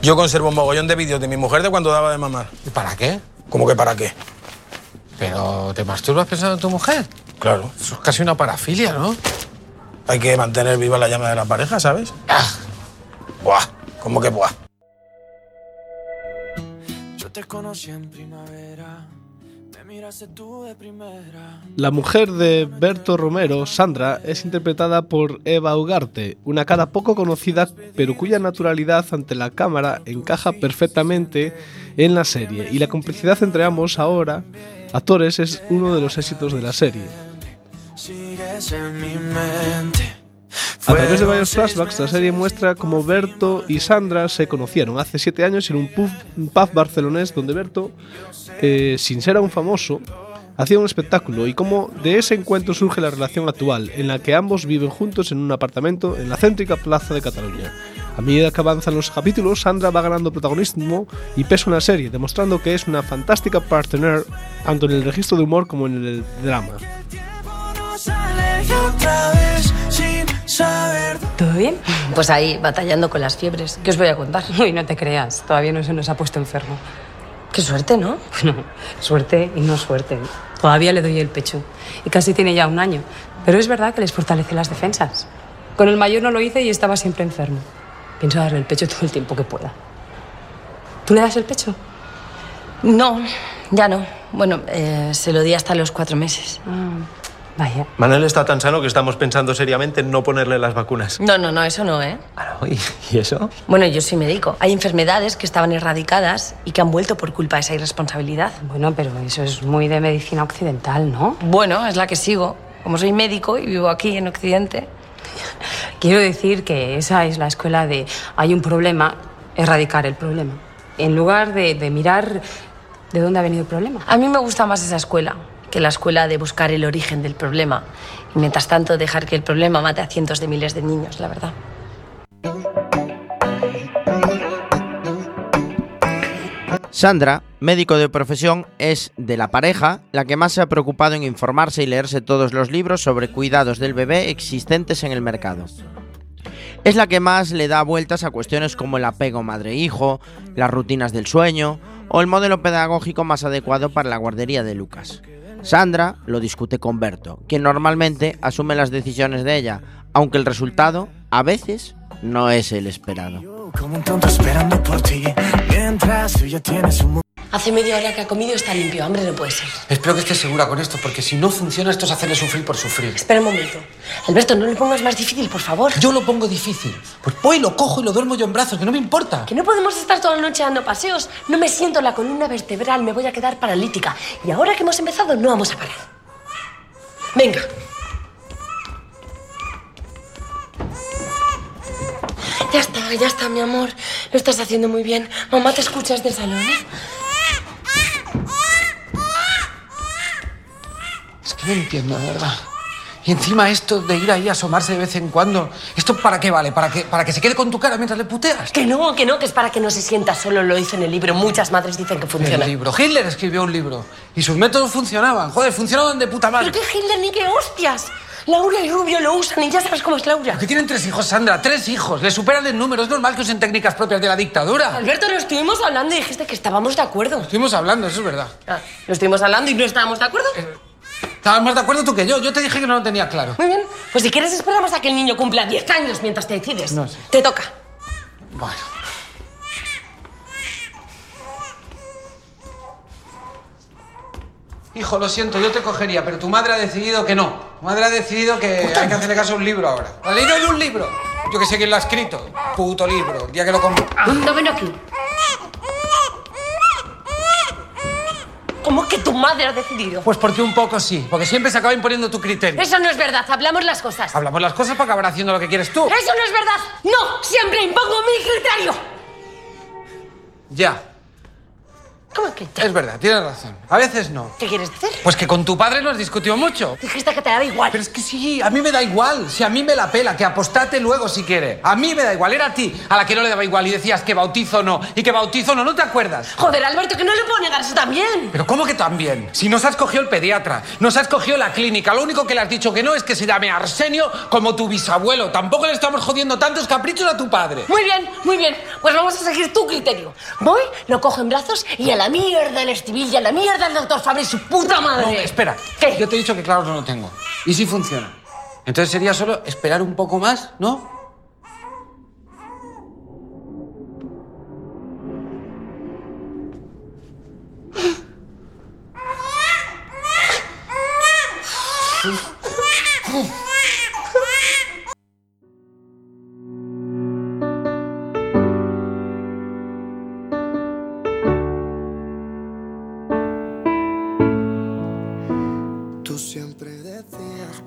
Yo conservo un mogollón de vídeos de mi mujer de cuando daba de mamar. ¿Y para qué? ¿Cómo que para qué? Pero te masturbas pensando en tu mujer. Claro. Eso es casi una parafilia, ¿no? Hay que mantener viva la llama de la pareja, ¿sabes? Buah. ¿Cómo que buah? Te conocí en primavera. La mujer de Berto Romero, Sandra, es interpretada por Eva Ugarte, una cara poco conocida pero cuya naturalidad ante la cámara encaja perfectamente en la serie y la complicidad entre ambos ahora actores es uno de los éxitos de la serie. Sigues en mi mente. A través de varios flashbacks, la serie muestra cómo Berto y Sandra se conocieron hace siete años en un pub, un pub barcelonés donde Berto, eh, sin ser aún famoso, hacía un espectáculo y cómo de ese encuentro surge la relación actual, en la que ambos viven juntos en un apartamento en la céntrica plaza de Cataluña. A medida que avanzan los capítulos, Sandra va ganando protagonismo y peso en la serie, demostrando que es una fantástica partner tanto en el registro de humor como en el drama. ¿Todo bien? Pues ahí, batallando con las fiebres. ¿Qué os voy a contar? Uy, no te creas, todavía no se nos ha puesto enfermo. Qué suerte, ¿no? Bueno, suerte y no suerte. Todavía le doy el pecho. Y casi tiene ya un año. Pero es verdad que les fortalece las defensas. Con el mayor no lo hice y estaba siempre enfermo. Pienso darle el pecho todo el tiempo que pueda. ¿Tú le das el pecho? No, ya no. Bueno, eh, se lo di hasta los cuatro meses. Vaya. Manuel está tan sano que estamos pensando seriamente en no ponerle las vacunas. No, no, no, eso no, ¿eh? ¿Y, y eso? Bueno, yo soy médico. Hay enfermedades que estaban erradicadas y que han vuelto por culpa de esa irresponsabilidad. Bueno, pero eso es muy de medicina occidental, ¿no? Bueno, es la que sigo. Como soy médico y vivo aquí en Occidente. Quiero decir que esa es la escuela de hay un problema, erradicar el problema. En lugar de, de mirar de dónde ha venido el problema. A mí me gusta más esa escuela que la escuela de buscar el origen del problema. Y mientras tanto dejar que el problema mate a cientos de miles de niños, la verdad. Sandra, médico de profesión, es de la pareja la que más se ha preocupado en informarse y leerse todos los libros sobre cuidados del bebé existentes en el mercado. Es la que más le da vueltas a cuestiones como el apego madre-hijo, las rutinas del sueño o el modelo pedagógico más adecuado para la guardería de Lucas. Sandra lo discute con Berto, quien normalmente asume las decisiones de ella, aunque el resultado, a veces, no es el esperado. Hace media hora que ha comido y está limpio. Hambre no puede ser. Espero que estés segura con esto, porque si no funciona, esto es hacerle sufrir por sufrir. Espera un momento. Alberto, no lo pongas más difícil, por favor. Yo lo pongo difícil. Pues voy, lo cojo y lo duermo yo en brazos, que no me importa. Que no podemos estar toda la noche dando paseos. No me siento la columna vertebral, me voy a quedar paralítica. Y ahora que hemos empezado, no vamos a parar. Venga. Ya está, ya está, mi amor. Lo estás haciendo muy bien. Mamá te escucha desde el salón, ¿eh? Es que no entiendo, de verdad. Y encima esto de ir ahí a asomarse de vez en cuando, ¿esto para qué vale? ¿Para que, para que se quede con tu cara mientras le puteas? Que no, que no, que es para que no se sienta solo. Lo dice en el libro. Muchas madres dicen que funciona. El libro. Hitler escribió un libro. Y sus métodos funcionaban. Joder, funcionaban de puta madre. ¿Pero qué Hitler ni qué hostias? Laura y Rubio lo usan y ya sabes cómo es Laura. Que tienen tres hijos, Sandra, tres hijos. Le superan en número. Es normal que usen técnicas propias de la dictadura. Alberto, lo estuvimos hablando y dijiste que estábamos de acuerdo. Estuvimos hablando, eso es verdad. Ah, lo estuvimos hablando y no estábamos de acuerdo. Estabas más de acuerdo tú que yo. Yo te dije que no lo tenía claro. Muy bien. Pues si quieres esperamos a que el niño cumpla 10 años mientras te decides. No sé. Te toca. Bueno. Hijo, lo siento, yo te cogería, pero tu madre ha decidido que no. Tu madre ha decidido que hay que hacerle caso a un libro ahora. ¿La leído de un libro? Yo que sé quién lo ha escrito. Puto libro. El día que lo compré. No ven aquí. ¿Cómo que tu madre ha decidido? Pues porque un poco sí, porque siempre se acaba imponiendo tu criterio. Eso no es verdad. Hablamos las cosas. Hablamos las cosas para acabar haciendo lo que quieres tú. Eso no es verdad. No, siempre impongo mi criterio. Ya, ¿Cómo que ya? es verdad, tienes razón. A veces no. ¿Qué quieres decir? Pues que con tu padre lo has discutido mucho. Dijiste que te daba igual. Pero es que sí, a mí me da igual. Si a mí me la pela, que apostate luego si quiere. A mí me da igual. Era a ti a la que no le daba igual y decías que bautizo no y que bautizo no. ¿No te acuerdas? Joder, Alberto, que no le puedo negar eso también. Pero ¿cómo que también? Si nos has cogido el pediatra, nos has cogido la clínica, lo único que le has dicho que no es que se llame Arsenio como tu bisabuelo. Tampoco le estamos jodiendo tantos caprichos a tu padre. Muy bien, muy bien. Pues vamos a seguir tu criterio. Voy, lo cojo en brazos y a la mierda el Estivil y a la mierda el doctor Fabri y su puta madre. No, espera. ¿Qué? Yo te he dicho que claro no lo tengo. Y sí funciona. Entonces sería solo esperar un poco más, ¿no?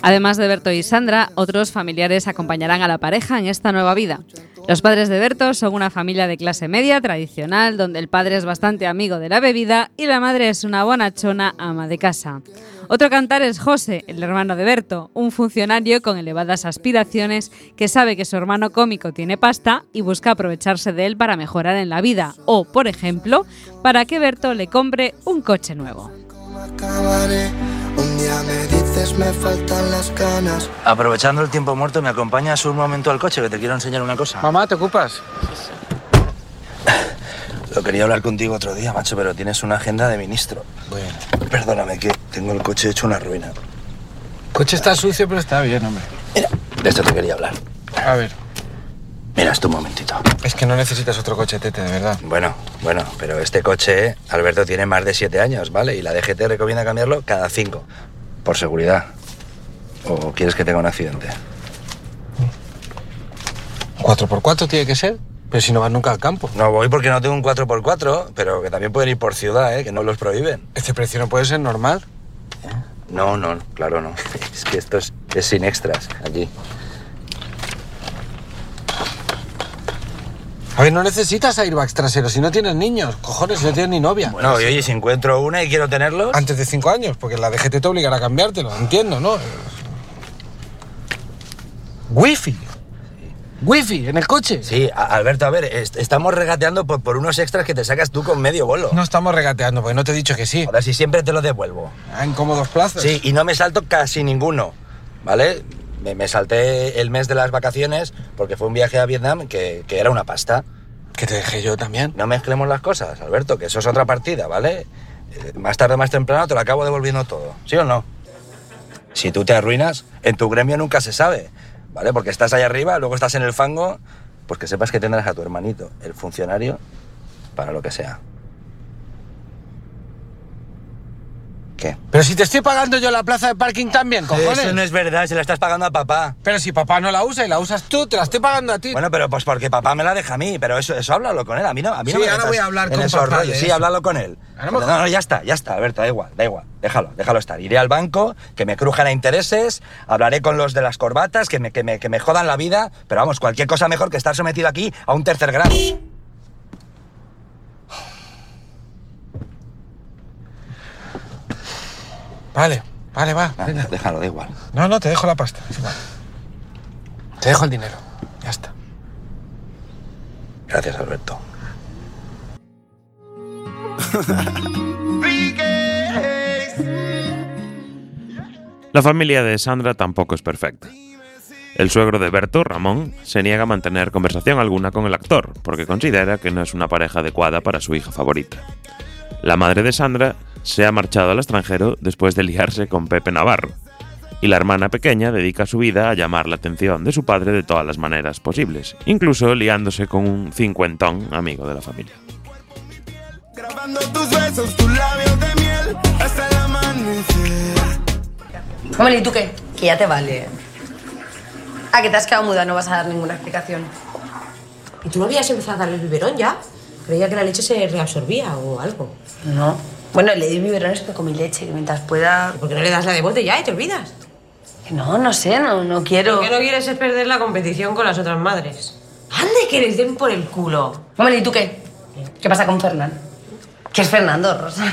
Además de Berto y Sandra, otros familiares acompañarán a la pareja en esta nueva vida. Los padres de Berto son una familia de clase media tradicional, donde el padre es bastante amigo de la bebida y la madre es una bonachona ama de casa. Otro cantar es José, el hermano de Berto, un funcionario con elevadas aspiraciones que sabe que su hermano cómico tiene pasta y busca aprovecharse de él para mejorar en la vida o, por ejemplo, para que Berto le compre un coche nuevo. Un día me dices me faltan las ganas. Aprovechando el tiempo muerto, ¿me acompañas un momento al coche que te quiero enseñar una cosa? Mamá, ¿te ocupas? Lo quería hablar contigo otro día, macho, pero tienes una agenda de ministro. Bueno. Perdóname, que tengo el coche hecho una ruina. El coche está sucio, pero está bien, hombre. De esto te quería hablar. A ver. Mira, esto un momentito. Es que no necesitas otro coche, Tete, de verdad. Bueno, bueno, pero este coche, Alberto, tiene más de siete años, ¿vale? Y la DGT recomienda cambiarlo cada cinco. Por seguridad. ¿O quieres que tenga un accidente? 4x4 tiene que ser, pero si no vas nunca al campo. No voy porque no tengo un 4x4, pero que también pueden ir por ciudad, ¿eh? Que no los prohíben. Este precio no puede ser normal. No, no, claro no. Es que esto es, es sin extras, aquí. A ver, no necesitas airbags traseros si no tienes niños. Cojones, si no tienes ni novia. Bueno, y oye, si encuentro una y quiero tenerlos... Antes de cinco años, porque la DGT te obligará a cambiártelo, entiendo, ¿no? Wifi. Wifi, en el coche. Sí, Alberto, a ver, est- estamos regateando por, por unos extras que te sacas tú con medio bolo. No estamos regateando, porque no te he dicho que sí. Ahora sí, siempre te lo devuelvo. Ah, en cómodos plazos. Sí, y no me salto casi ninguno, ¿vale? Me, me salté el mes de las vacaciones porque fue un viaje a Vietnam que, que era una pasta. Que te dejé yo también. No mezclemos las cosas, Alberto, que eso es otra partida, ¿vale? Eh, Más tarde o más temprano te lo acabo devolviendo todo, ¿sí o no? Si tú te arruinas, en tu gremio nunca se sabe, ¿vale? Porque estás ahí arriba, luego estás en el fango, pues que sepas que tendrás a tu hermanito, el funcionario, para lo que sea. ¿Qué? Pero si te estoy pagando yo la plaza de parking también, cojones. Eso no es verdad, se la estás pagando a papá. Pero si papá no la usa y la usas tú, te la estoy pagando a ti. Bueno, pero pues porque papá me la deja a mí, pero eso, eso háblalo con él, a mí no, a mí no Sí, me ahora voy a hablar en con esos papá rollos. Sí, háblalo con él. No, no, ya está, ya está, Alberto, da igual, da igual, déjalo, déjalo estar. Iré al banco, que me crujan a intereses, hablaré con los de las corbatas, que me, que me, que me jodan la vida, pero vamos, cualquier cosa mejor que estar sometido aquí a un tercer grado. Vale, vale, va. Ah, venga. déjalo, da igual. No, no, te dejo la pasta. es igual. Te dejo el dinero. Ya está. Gracias, Alberto. La familia de Sandra tampoco es perfecta. El suegro de Berto, Ramón, se niega a mantener conversación alguna con el actor, porque considera que no es una pareja adecuada para su hija favorita. La madre de Sandra se ha marchado al extranjero después de liarse con Pepe Navarro, y la hermana pequeña dedica su vida a llamar la atención de su padre de todas las maneras posibles, incluso liándose con un cincuentón amigo de la familia. Grabando tus besos, tus labios de miel hasta el amanecer. Hombre, ¿y tú qué? Que ya te vale. Ah, que te has quedado muda, no vas a dar ninguna explicación. ¿Y tú no habías empezado a darle el biberón ya? Creía que la leche se reabsorbía o algo. No. Bueno, le di biberones pero con mi leche, que mientras pueda... ¿Por qué no le das la de bote ya y te olvidas? Que No, no sé, no, no quiero... Lo que no quieres es perder la competición con las otras madres. ¡Ande, que les den por el culo! Hombre, ¿y tú qué? ¿Qué pasa con Fernán? ¿Qué es Fernando, Rosa?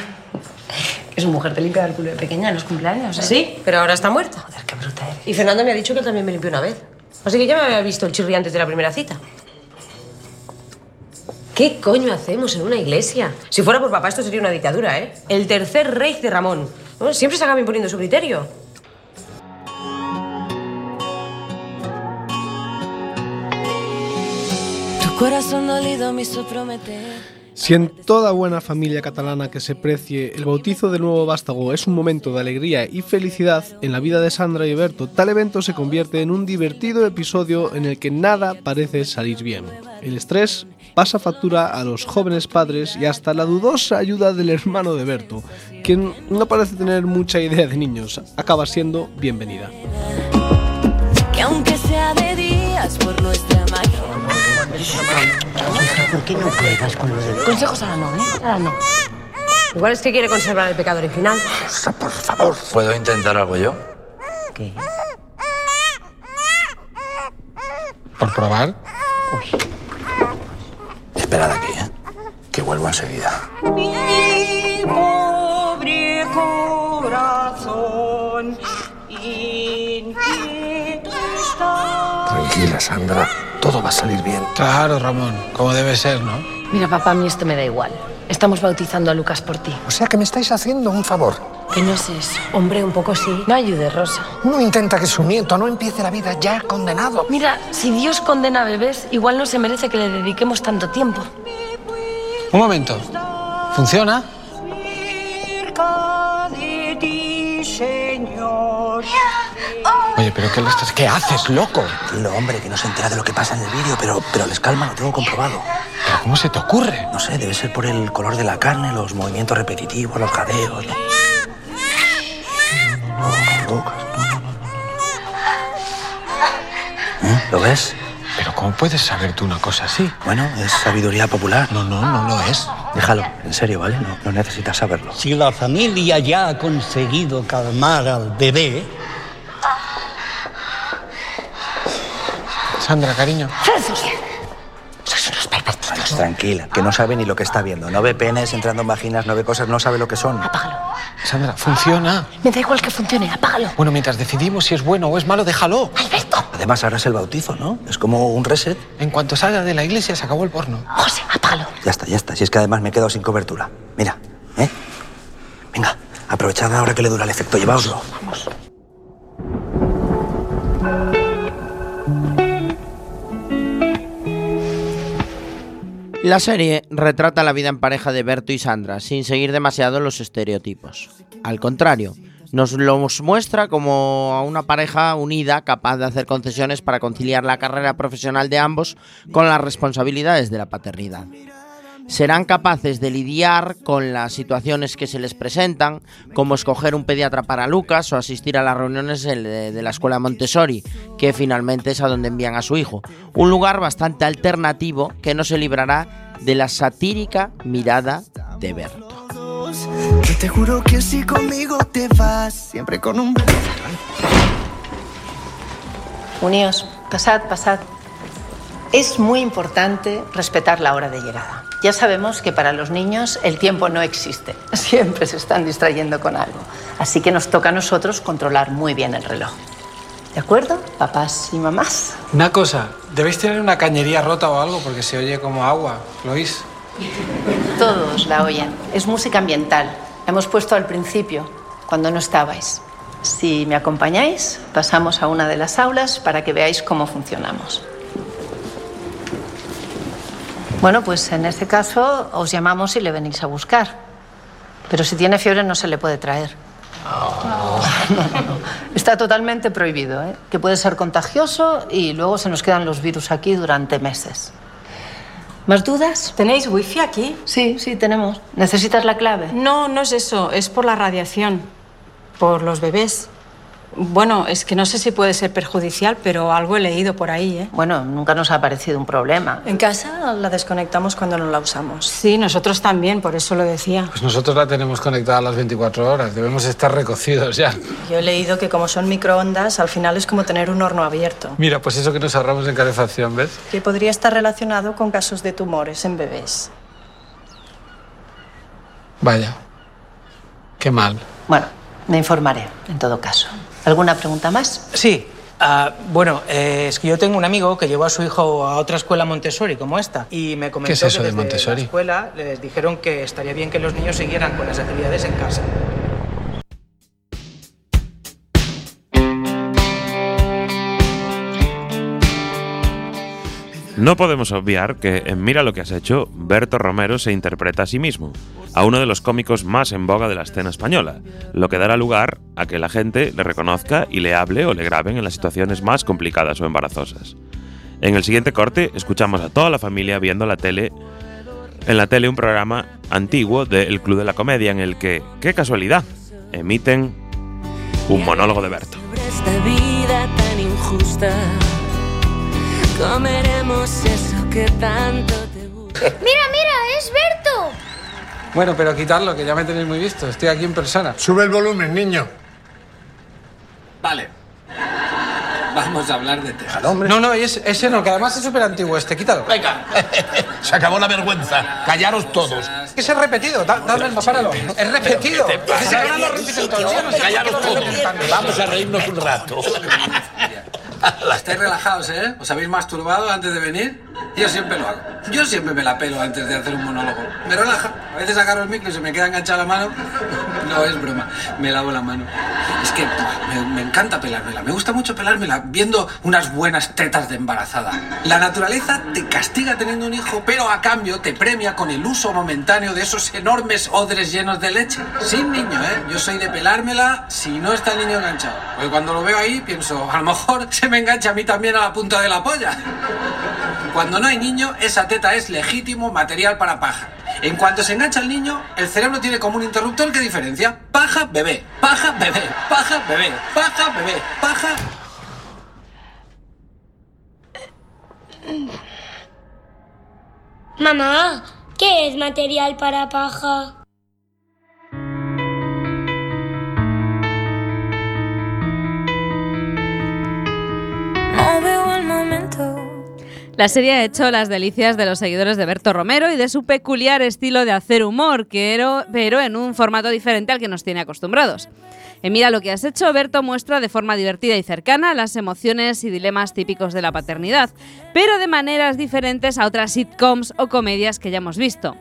Que su mujer te limpia el culo de pequeña en los cumpleaños, ¿eh? Sí, pero ahora está muerta. Joder, qué bruta eres. Y Fernando me ha dicho que él también me limpió una vez. Así que ya me había visto el chirri antes de la primera cita. ¿Qué coño hacemos en una iglesia? Si fuera por papá, esto sería una dictadura, ¿eh? El tercer rey de Ramón. Bueno, siempre se acaba imponiendo su criterio. Tu corazón dolido me hizo prometer. Si en toda buena familia catalana que se precie el bautizo del nuevo vástago es un momento de alegría y felicidad en la vida de Sandra y Berto, tal evento se convierte en un divertido episodio en el que nada parece salir bien. El estrés pasa factura a los jóvenes padres y hasta la dudosa ayuda del hermano de Berto, quien no parece tener mucha idea de niños, acaba siendo bienvenida. Que aunque sea de días por nuestra. ¿Por qué no juegas con los de Consejos ahora no, ¿eh? Ahora no. Igual es que quiere conservar el pecado original. Por favor. ¿Puedo intentar algo yo? ¿Qué? ¿Por probar? Esperad aquí, ¿eh? Que vuelvo enseguida. Mi pobre corazón. Tranquila, Sandra. Todo va a salir bien. Claro, Ramón. Como debe ser, ¿no? Mira, papá, a mí esto me da igual. Estamos bautizando a Lucas por ti. O sea que me estáis haciendo un favor. Que no es eso. Hombre, un poco sí. No ayudes, Rosa. Uno intenta que su nieto no empiece la vida ya condenado. Mira, si Dios condena a bebés, igual no se merece que le dediquemos tanto tiempo. Un momento. ¿Funciona? Oye, pero ¿qué le estás... ¿Qué haces, loco? Dilo, hombre, que no se entera de lo que pasa en el vídeo, pero, pero les calma, lo tengo comprobado. ¿Pero cómo se te ocurre? No sé, debe ser por el color de la carne, los movimientos repetitivos, los jadeos. ¿no? ¿Eh? ¿Lo ves? ¿Pero cómo puedes saber tú una cosa así? Bueno, es sabiduría popular. No, no, no lo es. Déjalo, en serio, ¿vale? No, no necesitas saberlo. Si la familia ya ha conseguido calmar al bebé, Sandra, cariño. Tranquila, que no sabe ni lo que está viendo. No ve penes entrando en vaginas, no ve cosas, no sabe lo que son. Sandra, funciona. Me da igual que funcione, apágalo. Bueno, mientras decidimos si es bueno o es malo, déjalo. Alberto. Además, ahora es el bautizo, ¿no? Es como un reset. En cuanto salga de la iglesia, se acabó el porno. José, apágalo. Ya está, ya está. Si es que además me he quedado sin cobertura. Mira, ¿eh? Venga, aprovechad ahora que le dura el efecto. Llevaoslo. Vamos. La serie retrata la vida en pareja de Berto y Sandra sin seguir demasiado los estereotipos. Al contrario, nos los muestra como a una pareja unida capaz de hacer concesiones para conciliar la carrera profesional de ambos con las responsabilidades de la paternidad. Serán capaces de lidiar con las situaciones que se les presentan, como escoger un pediatra para Lucas o asistir a las reuniones de la escuela Montessori, que finalmente es a donde envían a su hijo. Un lugar bastante alternativo que no se librará de la satírica mirada de Berto. Yo te juro que si conmigo te vas, siempre con un Uníos, pasad, pasad. Es muy importante respetar la hora de llegada. Ya sabemos que para los niños el tiempo no existe. Siempre se están distrayendo con algo. Así que nos toca a nosotros controlar muy bien el reloj. ¿De acuerdo, papás y mamás? Una cosa, debéis tener una cañería rota o algo porque se oye como agua. ¿Lo oís? Todos la oyen. Es música ambiental. La hemos puesto al principio, cuando no estabais. Si me acompañáis, pasamos a una de las aulas para que veáis cómo funcionamos. Bueno, pues en este caso os llamamos y le venís a buscar. Pero si tiene fiebre no se le puede traer. No, no, no. Está totalmente prohibido, ¿eh? que puede ser contagioso y luego se nos quedan los virus aquí durante meses. ¿Más dudas? ¿Tenéis wifi aquí? Sí, sí, tenemos. ¿Necesitas la clave? No, no es eso, es por la radiación, por los bebés. Bueno, es que no sé si puede ser perjudicial, pero algo he leído por ahí, ¿eh? Bueno, nunca nos ha parecido un problema. En casa la desconectamos cuando no la usamos. Sí, nosotros también, por eso lo decía. Pues nosotros la tenemos conectada a las 24 horas. Debemos estar recocidos ya. Yo he leído que como son microondas, al final es como tener un horno abierto. Mira, pues eso que nos ahorramos en calefacción, ¿ves? Que podría estar relacionado con casos de tumores en bebés. Vaya. Qué mal. Bueno, me informaré, en todo caso. ¿Alguna pregunta más? Sí. ah, bueno, eh, es que yo tengo un amigo que llevó a su hijo a otra escuela Montessori como esta y me comentó ¿Qué es eso que de desde Montessori? la escuela les dijeron que estaría bien que los niños siguieran con las actividades en casa. No podemos obviar que en Mira lo que has hecho, Berto Romero se interpreta a sí mismo, a uno de los cómicos más en boga de la escena española, lo que dará lugar a que la gente le reconozca y le hable o le graben en las situaciones más complicadas o embarazosas. En el siguiente corte escuchamos a toda la familia viendo la tele en la tele un programa antiguo del Club de la Comedia en el que, qué casualidad, emiten un monólogo de Berto. Comeremos eso que tanto te gusta. Mira, mira, es Berto. Bueno, pero quitarlo, que ya me tenéis muy visto. Estoy aquí en persona. Sube el volumen, niño. Vale. Vamos a hablar de Texas. No, no, es- ese no, que además es súper antiguo este. Quítalo. Venga. Se acabó la vergüenza. Callaros todos. Es que es repetido. Da- Dame, páralo. Es repetido. El Callaros todos. Vamos a reírnos un rato. Estáis relajados, ¿eh? ¿Os habéis masturbado antes de venir? Yo siempre lo hago. Yo siempre me la pelo antes de hacer un monólogo. Me relaja. A veces agarro el micro y se me queda enganchada la mano. No, es broma. Me lavo la mano. Es que me, me encanta pelármela. Me gusta mucho pelármela viendo unas buenas tetas de embarazada. La naturaleza te castiga teniendo un hijo, pero a cambio te premia con el uso momentáneo de esos enormes odres llenos de leche. Sin niño, ¿eh? Yo soy de pelármela si no está el niño enganchado. Porque cuando lo veo ahí pienso, a lo mejor se me engancha a mí también a la punta de la polla. Cuando no hay niño, esa teta es legítimo material para paja. En cuanto se engancha el niño, el cerebro tiene como un interruptor que diferencia paja, bebé, paja, bebé, paja, bebé, paja, bebé, paja. Mamá, ¿qué es material para paja? La serie ha hecho las delicias de los seguidores de Berto Romero y de su peculiar estilo de hacer humor, pero en un formato diferente al que nos tiene acostumbrados. En Mira lo que has hecho, Berto muestra de forma divertida y cercana las emociones y dilemas típicos de la paternidad, pero de maneras diferentes a otras sitcoms o comedias que ya hemos visto.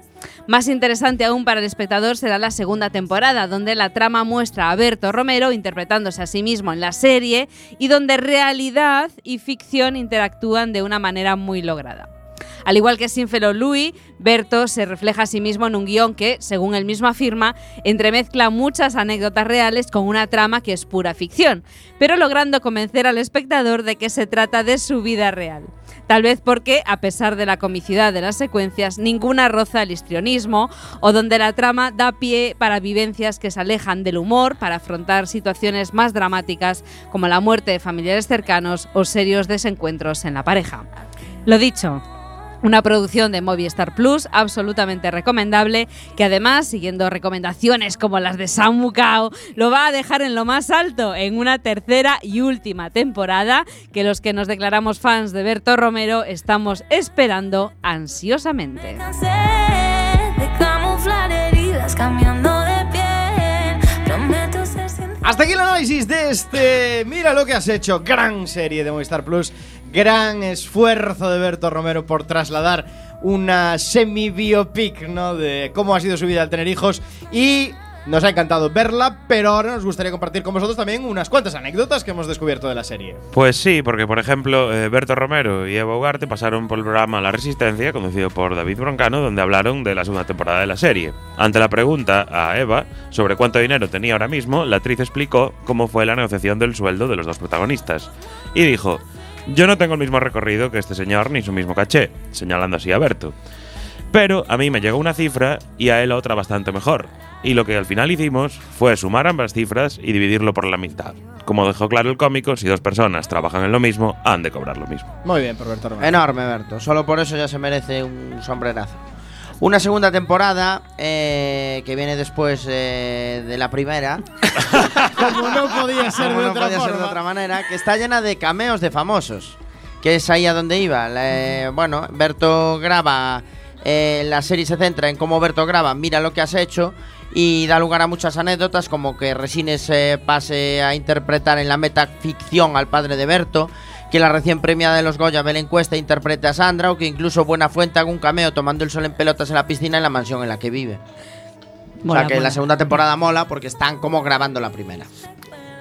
Más interesante aún para el espectador será la segunda temporada, donde la trama muestra a Berto Romero interpretándose a sí mismo en la serie y donde realidad y ficción interactúan de una manera muy lograda. Al igual que Sinfelo Louis, Berto se refleja a sí mismo en un guion que, según él mismo afirma, entremezcla muchas anécdotas reales con una trama que es pura ficción, pero logrando convencer al espectador de que se trata de su vida real. Tal vez porque, a pesar de la comicidad de las secuencias, ninguna roza el histrionismo o donde la trama da pie para vivencias que se alejan del humor para afrontar situaciones más dramáticas como la muerte de familiares cercanos o serios desencuentros en la pareja. Lo dicho, una producción de Movistar Plus absolutamente recomendable, que además, siguiendo recomendaciones como las de Samu Kao, lo va a dejar en lo más alto en una tercera y última temporada que los que nos declaramos fans de Berto Romero estamos esperando ansiosamente. Hasta aquí el análisis de este Mira lo que has hecho, gran serie de Movistar Plus, gran esfuerzo de Berto Romero por trasladar una semi-biopic, ¿no? De cómo ha sido su vida al tener hijos y nos ha encantado verla, pero ahora nos gustaría compartir con vosotros también unas cuantas anécdotas que hemos descubierto de la serie. Pues sí, porque por ejemplo, eh, Berto Romero y Eva Ugarte pasaron por el programa La Resistencia, conducido por David Broncano, donde hablaron de la segunda temporada de la serie. Ante la pregunta a Eva sobre cuánto dinero tenía ahora mismo, la actriz explicó cómo fue la negociación del sueldo de los dos protagonistas. Y dijo, yo no tengo el mismo recorrido que este señor ni su mismo caché, señalando así a Berto. Pero a mí me llegó una cifra y a él otra bastante mejor. Y lo que al final hicimos fue sumar ambas cifras y dividirlo por la mitad. Como dejó claro el cómico, si dos personas trabajan en lo mismo, han de cobrar lo mismo. Muy bien, por Berto Romero. Enorme, Berto. Solo por eso ya se merece un sombrerazo. Una segunda temporada eh, que viene después eh, de la primera. Como no podía ser, Como de, no otra podía ser de otra manera, que está llena de cameos de famosos. Que es ahí a donde iba. Bueno, Berto graba. Eh, la serie se centra en cómo Berto graba, mira lo que has hecho. Y da lugar a muchas anécdotas, como que Resines eh, pase a interpretar en la metaficción al padre de Berto. Que la recién premiada de los Goya Belén Cuesta interprete a Sandra. O que incluso Buena Fuente haga un cameo tomando el sol en pelotas en la piscina en la mansión en la que vive. o Mola, sea que mola. la segunda temporada mola porque están como grabando la primera.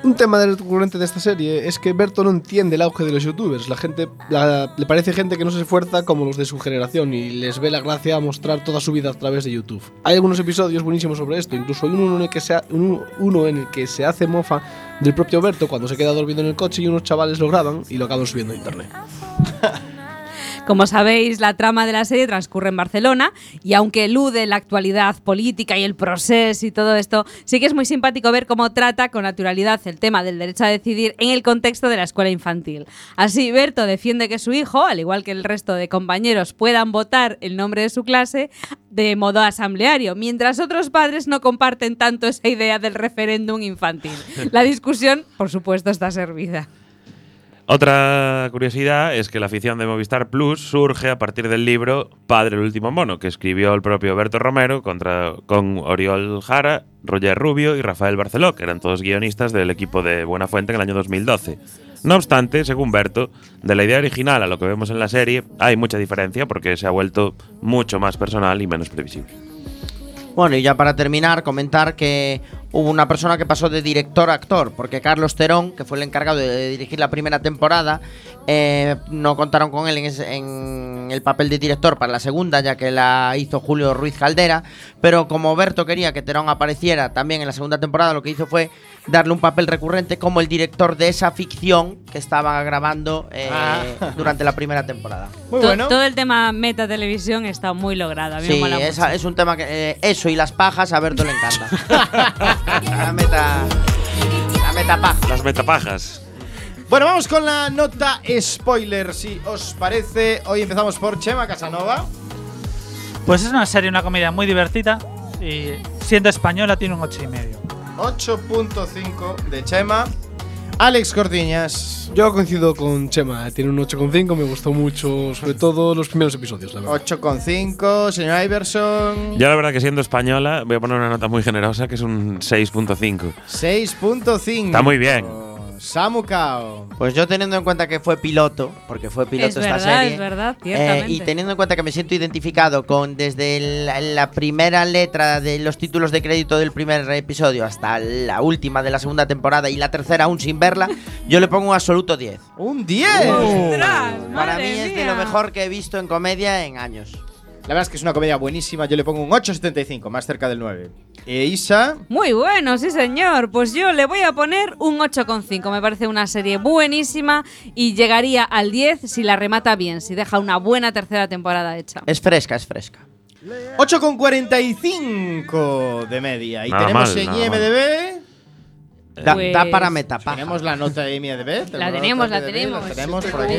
Un tema recurrente de esta serie es que Berto no entiende el auge de los youtubers. La gente le parece gente que no se esfuerza como los de su generación y les ve la gracia a mostrar toda su vida a través de YouTube. Hay algunos episodios buenísimos sobre esto, incluso hay uno en el que se, uno en el que se hace mofa del propio Berto cuando se queda dormido en el coche y unos chavales lo graban y lo acaban subiendo a internet. Como sabéis, la trama de la serie transcurre en Barcelona y aunque elude la actualidad política y el proceso y todo esto, sí que es muy simpático ver cómo trata con naturalidad el tema del derecho a decidir en el contexto de la escuela infantil. Así, Berto defiende que su hijo, al igual que el resto de compañeros, puedan votar el nombre de su clase de modo asambleario, mientras otros padres no comparten tanto esa idea del referéndum infantil. La discusión, por supuesto, está servida. Otra curiosidad es que la afición de Movistar Plus surge a partir del libro Padre el último mono, que escribió el propio Berto Romero contra, con Oriol Jara, Roger Rubio y Rafael Barceló, que eran todos guionistas del equipo de Buenafuente en el año 2012. No obstante, según Berto, de la idea original a lo que vemos en la serie hay mucha diferencia porque se ha vuelto mucho más personal y menos previsible. Bueno, y ya para terminar, comentar que hubo una persona que pasó de director a actor, porque Carlos Terón, que fue el encargado de dirigir la primera temporada, eh, no contaron con él en, ese- en el papel de director para la segunda, ya que la hizo Julio Ruiz Caldera, pero como Berto quería que Terón apareciera también en la segunda temporada, lo que hizo fue darle un papel recurrente como el director de esa ficción que estaba grabando eh, Ah. durante la primera temporada. To- Todo el tema meta televisión está muy logrado. A mí me Sí, mola esa- mucho. es un tema que. eh, eso y las pajas a Berto le encanta. la meta. La meta paja. Las metapajas. Bueno, vamos con la nota spoiler, si os parece. Hoy empezamos por Chema Casanova. Pues es una serie, una comedia muy divertida y siendo española tiene un 8,5. 8.5 de Chema. Alex Cortiñas. Yo coincido con Chema, tiene un 8,5, me gustó mucho, sobre todo los primeros episodios, la verdad. 8,5. Señor Iverson. Yo la verdad que siendo española voy a poner una nota muy generosa que es un 6.5. 6.5. Está muy bien. Samu Kao. Pues yo teniendo en cuenta que fue piloto, porque fue piloto Es esta verdad, serie. es verdad, eh, y teniendo en cuenta que me siento identificado con desde la, la primera letra de los títulos de crédito del primer episodio hasta la última de la segunda temporada y la tercera aún sin verla, yo le pongo un absoluto 10. ¡Un 10! Para mí es de lo mejor que he visto en comedia en años. La verdad es que es una comedia buenísima. Yo le pongo un 8,75, más cerca del 9. E Isa. Muy bueno, sí señor. Pues yo le voy a poner un 8,5. Me parece una serie buenísima y llegaría al 10 si la remata bien, si deja una buena tercera temporada hecha. Es fresca, es fresca. 8,45 de media. Y Nada tenemos mal, en IMDB. Da, Pues- da para metapa. Tenemos la nota de IMDB. La tenemos, la tenemos. La tenemos por aquí.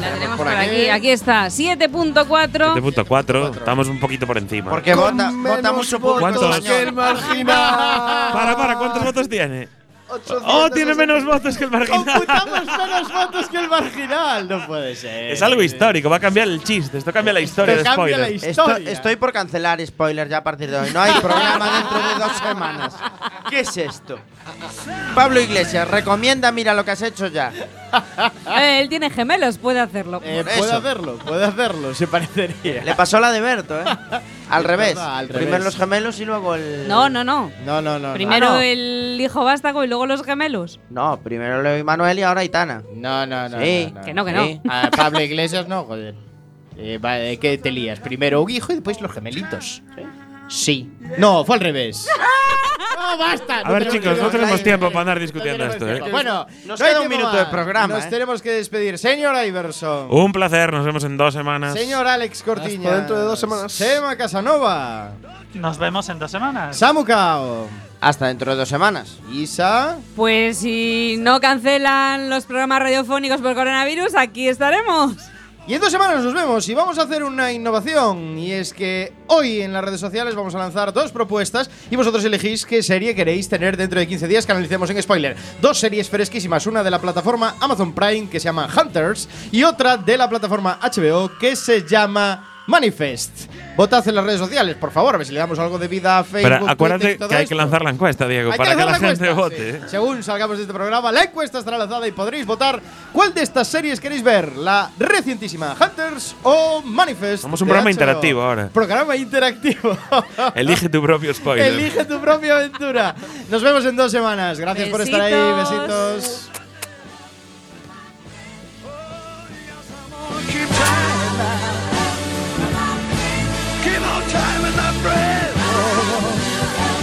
La tenemos por aquí. Aquí está, 7.4. 7.4. Estamos un poquito por encima. Porque vota, vota mucho público ¿Cuántos? español. Para, para, ¿cuántos votos tiene? ¡Oh, tiene menos votos que el marginal! Computamos menos votos que el marginal. No puede ser. Es algo histórico, va a cambiar el chiste. Esto cambia la historia de Esto cambia la spoiler. Estoy, estoy por cancelar spoiler ya a partir de hoy. No hay programa dentro de dos semanas. ¿Qué es esto? Pablo Iglesias, recomienda, mira lo que has hecho ya. Eh, él tiene gemelos, puede hacerlo. Eh, puede hacerlo, puede hacerlo, se parecería. Le pasó la de Berto, ¿eh? Al revés. al Primero revés. los gemelos y luego el. No, no, no. No, no, no. Primero Ah, no. el hijo vástago y luego los gemelos. No, primero Leo y Manuel y ahora Itana. No, no, no. Sí. no, Que no, que no. Sí. A Pablo Iglesias no, joder. Eh, vale, ¿Qué te lías? Primero un hijo y después los gemelitos. Sí. No, fue al revés. No, basta. A ver, tenemos chicos, no tenemos tiempo para andar discutiendo esto. ¿eh? Bueno, Nos no hay queda un tiempo minuto de más. programa, Nos ¿eh? tenemos que despedir. Señor Iverson. Un placer, nos vemos en dos semanas. Señor Alex Cortiña. Hasta dentro de dos semanas. Sema Casanova. Nos vemos en dos semanas. Samu Kao. Hasta dentro de dos semanas. Isa. Pues si no cancelan los programas radiofónicos por coronavirus, aquí estaremos. Y en dos semanas nos vemos y vamos a hacer una innovación. Y es que hoy en las redes sociales vamos a lanzar dos propuestas y vosotros elegís qué serie queréis tener dentro de 15 días que analicemos en spoiler. Dos series fresquísimas, una de la plataforma Amazon Prime que se llama Hunters y otra de la plataforma HBO que se llama Manifest. Votad en las redes sociales, por favor, a ver si le damos algo de vida a Facebook. Pero acuérdate que hay que lanzar la encuesta, Diego, para que, que la, gente encuesta, vote. Según salgamos de este programa, la encuesta estará lanzada y podréis votar cuál de estas series queréis ver, la recientísima Hunters o Manifest. Somos un programa interactivo ahora. Programa interactivo. Elige tu propio spoiler. Elige tu propia aventura. Nos vemos en dos semanas. Gracias por estar ahí. Besitos.